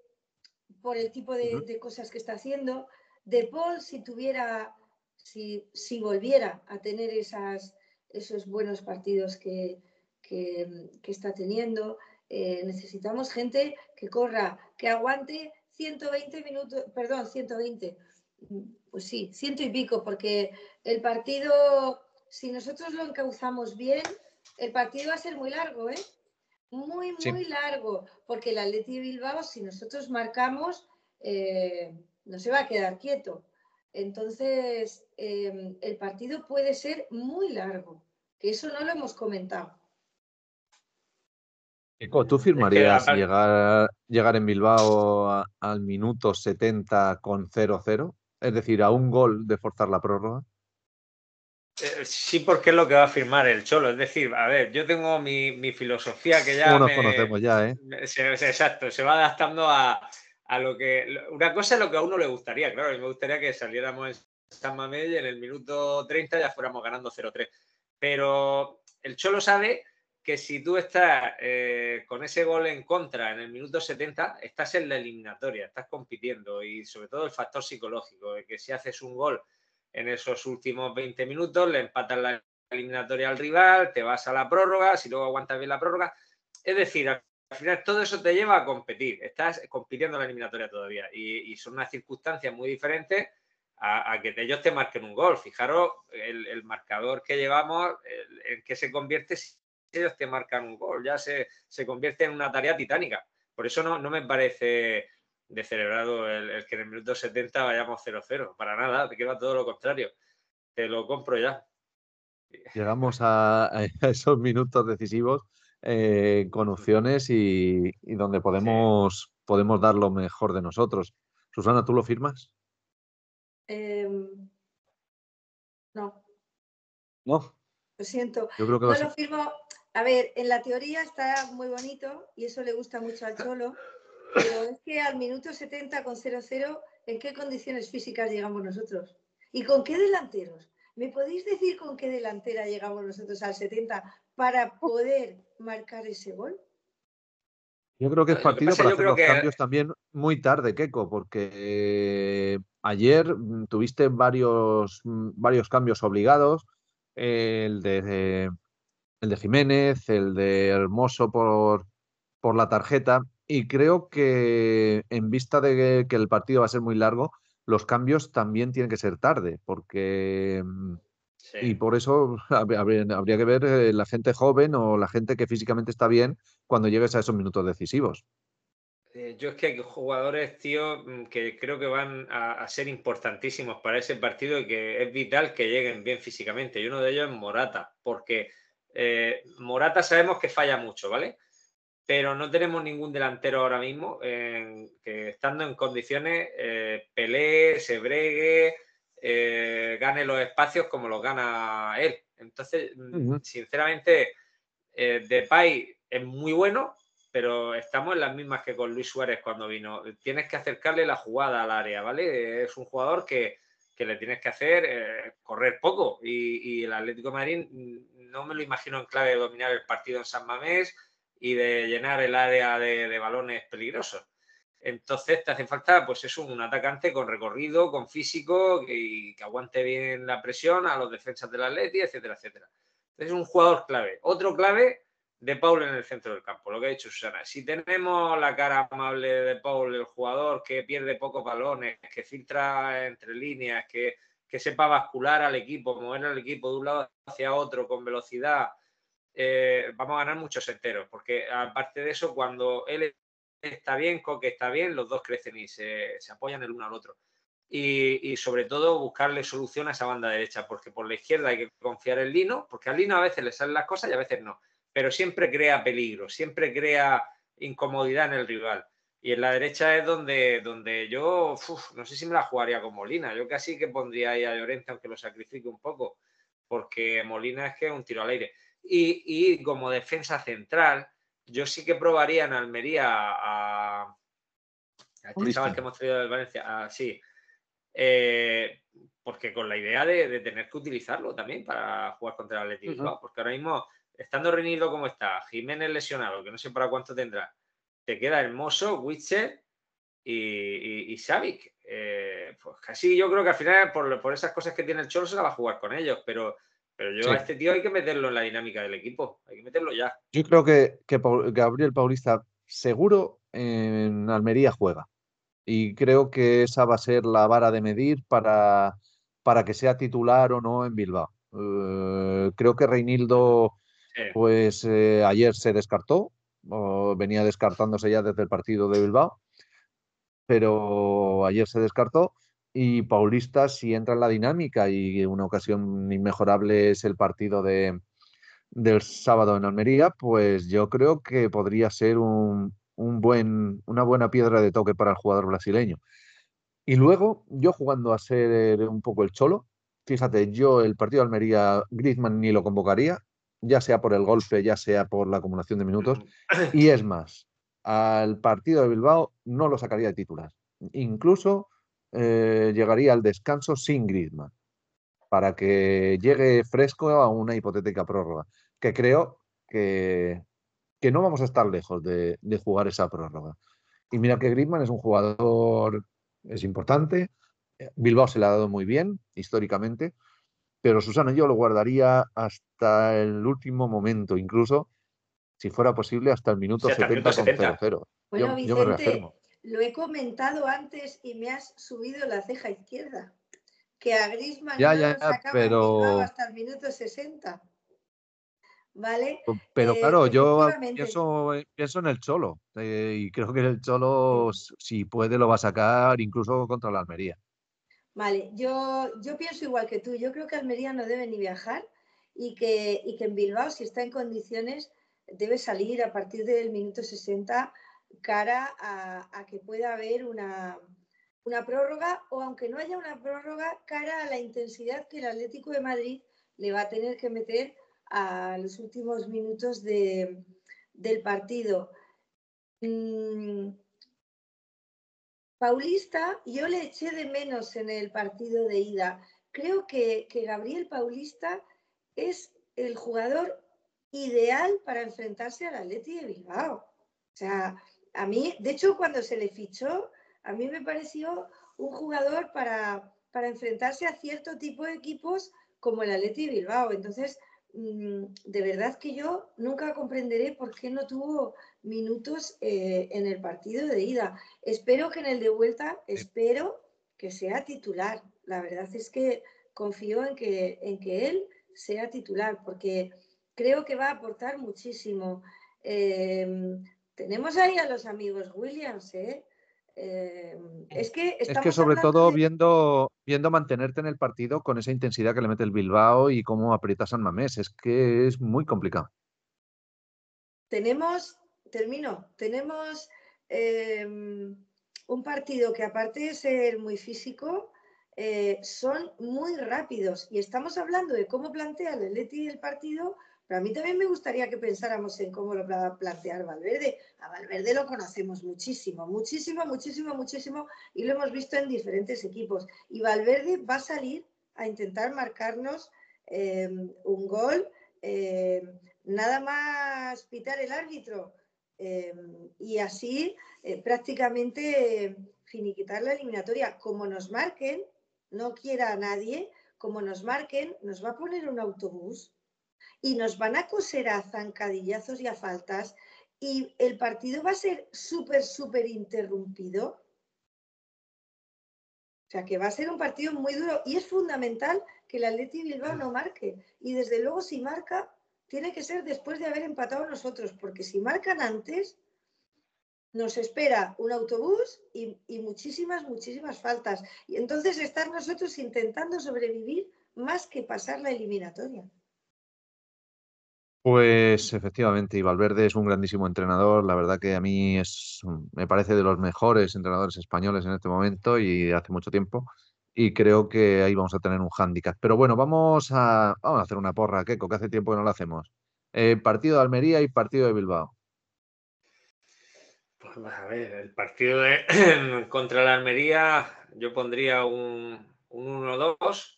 por el tipo de, cosas que está haciendo. De Paul, si tuviera, si, si volviera a tener esas, esos buenos partidos que, que, está teniendo. Eh, necesitamos gente que corra, que aguante 120 minutos, perdón, 120, pues sí, ciento y pico, porque el partido, si nosotros lo encauzamos bien, el partido va a ser muy largo, ¿eh? Muy, muy largo, porque el Atleti Bilbao, si nosotros marcamos, eh, no se va a quedar quieto. Entonces, eh, el partido puede ser muy largo, que eso no lo hemos comentado. ¿tú firmarías llegar, llegar en Bilbao al minuto 70 con 0-0? Es decir, a un gol de forzar la prórroga. Eh, sí, porque es lo que va a firmar el Cholo. Es decir, a ver, yo tengo mi, filosofía que ya. nos conocemos ya, ¿eh? exacto, se va adaptando a, lo que. Una cosa es lo que a uno le gustaría, claro. A mí me gustaría que saliéramos en San Mamés y en el minuto 30 ya fuéramos ganando 0-3. Pero el Cholo sabe que si tú estás eh, con ese gol en contra en el minuto 70, estás en la eliminatoria, estás compitiendo y sobre todo el factor psicológico de que si haces un gol en esos últimos 20 minutos, le empatas la eliminatoria al rival, te vas a la prórroga, si luego aguantas bien la prórroga. Es decir, al final todo eso te lleva a competir, estás compitiendo en la eliminatoria todavía y, son unas circunstancias muy diferentes a, que ellos te marquen un gol. Fijaros el, marcador que llevamos, en que se convierte ellos te marcan un gol, ya se, convierte en una tarea titánica. Por eso no, no me parece de celebrado el, que en el minuto 70 vayamos 0-0, para nada, te queda todo lo contrario. te lo compro ya. Llegamos a, esos minutos decisivos eh, con opciones y, donde podemos, podemos dar lo mejor de nosotros. Susana, ¿tú lo firmas? Em, no. No. Lo siento. Yo creo que no lo firmo. A ver, en la teoría está muy bonito y eso le gusta mucho al Cholo, pero es que al minuto 70 con 0-0, ¿en qué condiciones físicas llegamos nosotros? ¿Y con qué delanteros? ¿Me podéis decir con qué delantera llegamos nosotros al 70 para poder marcar ese gol? Yo creo que es partido para hacer los cambios también muy tarde, Keco, porque ayer mm, tuviste varios, mm, varios cambios obligados, el de, el de Jiménez, el de Hermoso por, por la tarjeta, y creo que en vista de que el partido va a ser muy largo, los cambios también tienen que ser tarde, porque... Mm, y por eso habría, que ver eh, la gente joven o la gente que físicamente está bien cuando llegues a esos minutos decisivos. Eh, yo es que hay jugadores, tío, mm, que creo que van a, ser importantísimos para ese partido y que es vital que lleguen bien físicamente. Y uno de ellos es Morata, porque eh, Morata sabemos que falla mucho, ¿vale? Pero no tenemos ningún delantero ahora mismo que estando en condiciones pelee, se bregue, eh, gane los espacios como los gana él. Entonces, mm, sinceramente, eh, Depay es muy bueno, pero estamos en las mismas que con Luis Suárez cuando vino. Tienes que acercarle la jugada al área, ¿vale? Es un jugador que, le tienes que hacer eh, correr poco y, el Atlético de Madrid mm, no me lo imagino en clave de dominar el partido en San Mamés y de llenar el área de balones peligrosos. Entonces te hace falta, pues es un atacante con recorrido, con físico y que aguante bien la presión a los defensas del Atleti, etcétera, etcétera. Entonces es un jugador clave. Otro clave de Paul en el centro del campo, lo que ha dicho Susana. Si tenemos la cara amable de Paul, el jugador que pierde pocos balones, que filtra entre líneas, que, sepa bascular al equipo, mover al equipo de un lado hacia otro con velocidad, eh, vamos a ganar muchos enteros, porque aparte de eso, cuando él está bien, Coque está bien, los dos crecen y se, apoyan el uno al otro. Y, sobre todo buscarle solución a esa banda derecha, porque por la izquierda hay que confiar en Lino, porque a Lino a veces le salen las cosas y a veces no, pero siempre crea peligro, siempre crea incomodidad en el rival. Y en la derecha es donde, donde yo no sé si me la jugaría con Molina, yo casi que pondría ahí a Llorente, aunque lo sacrifique un poco, porque Molina es que es un tiro al aire. Y, y como defensa central, yo sí que probaría en Almería a, a este chaval que hemos traído del Valencia, sí, eh, porque con la idea de, tener que utilizarlo también para jugar contra el Atlético, porque ahora mismo, estando reunido como está, Jiménez lesionado, que no sé para cuánto tendrá, te queda Hermoso, Witcher y, y, eh, pues casi yo creo que al final, por, por, esas cosas que tiene el Cholo, se la va a jugar con ellos, pero pero yo a este tío hay que meterlo en la dinámica del equipo, hay que meterlo ya. Yo creo que, Gabriel Paulista seguro en Almería juega. Y creo que esa va a ser la vara de medir para, para que sea titular o no en Bilbao. Eh, creo que Reinildo, pues eh, ayer se descartó, venía descartándose ya desde el partido de Bilbao, pero ayer se descartó y Paulista si entra en la dinámica y una ocasión inmejorable es el partido de, del sábado en Almería, pues yo creo que podría ser un, buen, una buena piedra de toque para el jugador brasileño. Y luego, yo jugando a ser un poco el cholo, fíjate, yo el partido de Almería, Griezmann ni lo convocaría, ya sea por el golpe, ya sea por la acumulación de minutos. Y es más, al partido de Bilbao no lo sacaría de titular. Incluso eh, llegaría al descanso sin Griezmann para que llegue fresco a una hipotética prórroga, que creo que, que no vamos a estar lejos de, jugar esa prórroga. Y mira que Griezmann es un jugador, es importante, Bilbao se le ha dado muy bien históricamente, pero Susana yo lo guardaría hasta el último momento, incluso si fuera posible hasta el minuto 70 con 0-0. yo, yo me reafirmo. Lo he comentado antes y me has subido la ceja izquierda. Que a Grisman ya, ya, pero... hasta el minuto 60. ¿Vale? Pero eh, claro, yo pienso, pienso, en el Cholo. Eh, y creo que el Cholo, si puede, lo va a sacar incluso contra la Almería. Vale, yo, yo pienso igual que tú. Yo creo que Almería no debe ni viajar y que, y que en Bilbao, si está en condiciones, debe salir a partir del minuto 60 cara a, que pueda haber una, una, prórroga o aunque no haya una prórroga, cara a la intensidad que el Atlético de Madrid le va a tener que meter a los últimos minutos de, del partido. Mm, Paulista, yo le eché de menos en el partido de ida. Creo que, que Gabriel Paulista es el jugador ideal para enfrentarse al Atleti de Bilbao. O sea, a mí, de hecho, cuando se le fichó, a mí me pareció un jugador para, para enfrentarse a cierto tipo de equipos como el Atleti Bilbao. Entonces, mm, de verdad que yo nunca comprenderé por qué no tuvo minutos eh, en el partido de ida. Espero que en el de vuelta, espero que sea titular. La verdad es que confío en que, en que él sea titular, porque creo que va a aportar muchísimo. Em, tenemos ahí a los amigos Williams, ¿eh? Em, es que, es que sobre todo viendo, viendo mantenerte en el partido con esa intensidad que le mete el Bilbao y cómo aprieta San Mamés, es que es muy complicado. Tenemos, termino, tenemos em, un partido que aparte de ser muy físico, eh, son muy rápidos y estamos hablando de cómo plantea el Leti el partido pero a mí también me gustaría que pensáramos en cómo lo va a plantear Valverde. A Valverde lo conocemos muchísimo, muchísimo, muchísimo, muchísimo, y lo hemos visto en diferentes equipos. Y Valverde va a salir a intentar marcarnos em, un gol, em, nada más pitar el árbitro. Em, y así eh, prácticamente finiquitar la eliminatoria. Como nos marquen, no quiera nadie, como nos marquen, nos va a poner un autobús y nos van a coser a zancadillazos y a faltas y el partido va a ser súper, súper interrumpido. O sea, que va a ser un partido muy duro y es fundamental que el Atleti Bilbao no marque. Y desde luego, si marca, tiene que ser después de haber empatado nosotros, porque si marcan antes, nos espera un autobús y, y muchísimas, muchísimas faltas. Y entonces estar nosotros intentando sobrevivir más que pasar la eliminatoria. Pues efectivamente, y Valverde es un grandísimo entrenador. La verdad que a mí es, me parece de los mejores entrenadores españoles en este momento y hace mucho tiempo. Y creo que ahí vamos a tener un hándicap. Pero bueno, vamos a, vamos a hacer una porra, Keco, que hace tiempo que no lo hacemos. Eh, partido de Almería y partido de Bilbao. Pues a ver, el partido contra la Almería, yo pondría un, un 1-2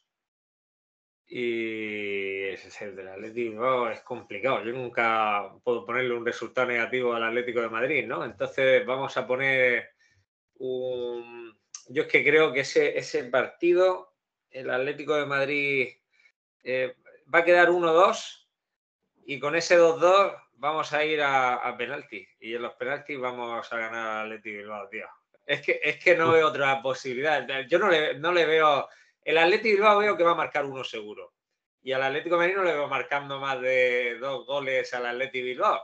y ese el del Atlético es complicado. Yo nunca puedo ponerle un resultado negativo al Atlético de Madrid, ¿no? Entonces vamos a poner un... Yo es que creo que ese, ese partido, el Atlético de Madrid eh, va a quedar 1-2 y con ese 2-2 vamos a ir a, penalti y en los penaltis vamos a ganar al Atlético tío. Es que, es que no veo otra posibilidad. Yo no le, no le veo el Atlético Bilbao veo que va a marcar uno seguro. Y al Atlético de Madrid no le veo marcando más de dos goles al Atlético Bilbao.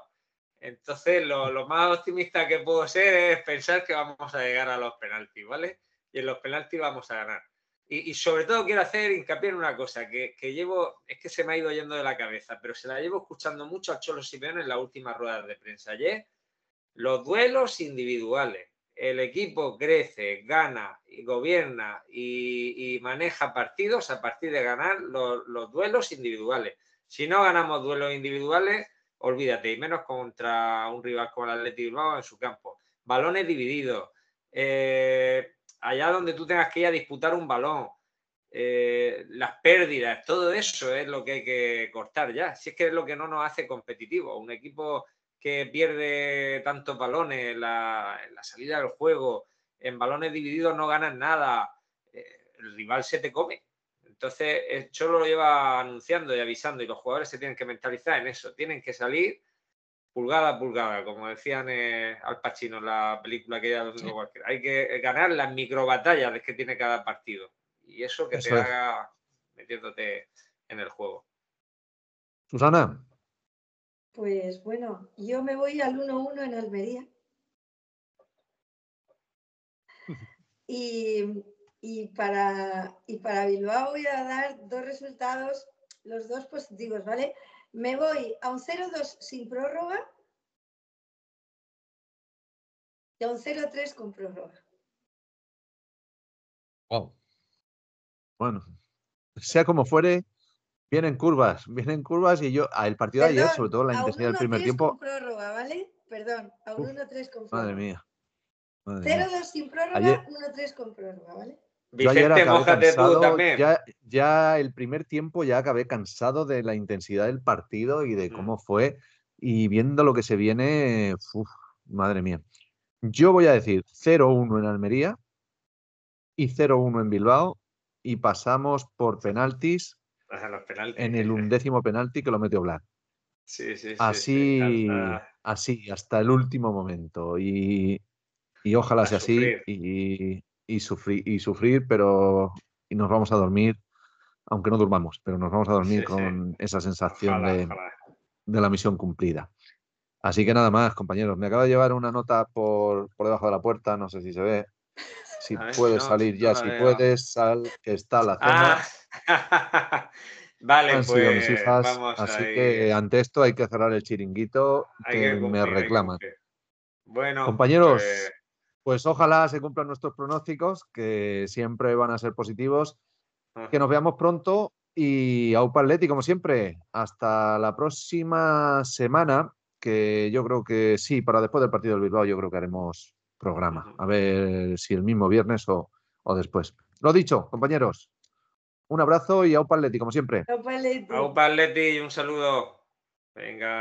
Entonces, lo, más optimista que puedo ser es pensar que vamos a llegar a los penaltis, ¿vale? Y en los penaltis vamos a ganar. Y, sobre todo quiero hacer hincapié en una cosa que, que, llevo, es que se me ha ido yendo de la cabeza, pero se la llevo escuchando mucho a Cholo Simeone en las últimas ruedas de prensa. Ayer, los duelos individuales el equipo crece, gana y gobierna y, maneja partidos a partir de ganar los, duelos individuales. Si no ganamos duelos individuales, olvídate, y menos contra un rival como el Atlético Bilbao en su campo. Balones divididos. Eh, allá donde tú tengas que ir a disputar un balón. Eh, las pérdidas, todo eso es lo que hay que cortar ya. Si es que es lo que no nos hace competitivos. Un equipo que pierde tantos balones en la, salida del juego, en balones divididos no ganas nada, eh, el rival se te come. Entonces, el Cholo lo lleva anunciando y avisando y los jugadores se tienen que mentalizar en eso, tienen que salir pulgada a pulgada, como decían eh, Al Pacino en la película que ya cualquiera. Hay que ganar las microbatallas que tiene cada partido y eso que te haga metiéndote en el juego. Susana. Pues bueno, yo me voy al 1-1 en Almería. Y, Y para, y para Bilbao voy a dar dos resultados, los dos positivos, ¿vale? Me voy a un 0-2 sin prórroga y a un 0-3 con prórroga. Wow. Bueno, sea como fuere, vienen curvas, vienen curvas y yo, el partido de ayer, Perdón, sobre todo la intensidad del primer 1-3 tiempo, con prórroga, ¿vale? Perdón, a un Uf, 1-3 con prórroga. madre mía. madre mía. 0-2 sin prórroga, Ayer- 1-3 con prórroga, ¿vale? Yo ayer Vicente, acabé mójate tú también. ya, ya el primer tiempo ya acabé cansado de la intensidad del partido y de Mm. cómo fue y viendo lo que se viene, uf, madre mía. Yo voy a decir 0-1 en Almería y 0-1 en Bilbao y pasamos por penaltis A los penaltis. en el undécimo penalti que lo metió Black. Sí, sí, sí, sí, Así, hasta- así, hasta el último momento. Y, y ojalá A sea así y, y sufrir, y sufrir, pero y nos vamos a dormir, aunque no durmamos, pero nos vamos a dormir Sí, sí. con esa sensación Ojalá, de, ojalá. de la misión cumplida. Así que nada más, compañeros. Me acaba de llevar una nota por, por debajo de la puerta, no sé si se ve. Si ver, puedes no, salir ya, si veo. puedes, sal, que está la cena. Ah, vale, Han sido mis pues hijas, vamos así ahí. que ante esto hay que cerrar el chiringuito que, que cumplir, me que reclaman. Bueno, Compañeros, pues, Pues ojalá se cumplan nuestros pronósticos, que siempre van a ser positivos. Que nos veamos pronto y Aupa Atleti, como siempre. Hasta la próxima semana, que yo creo que sí, para después del partido del Bilbao, yo creo que haremos programa. A ver si el mismo viernes o, o después. Lo dicho, compañeros. Un abrazo y Atleti, como siempre. Y un saludo. Venga.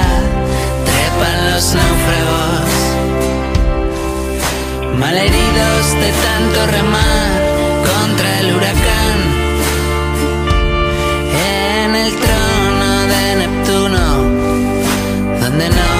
los náufragos, malheridos de tanto remar contra el huracán. En el trono de Neptuno, donde no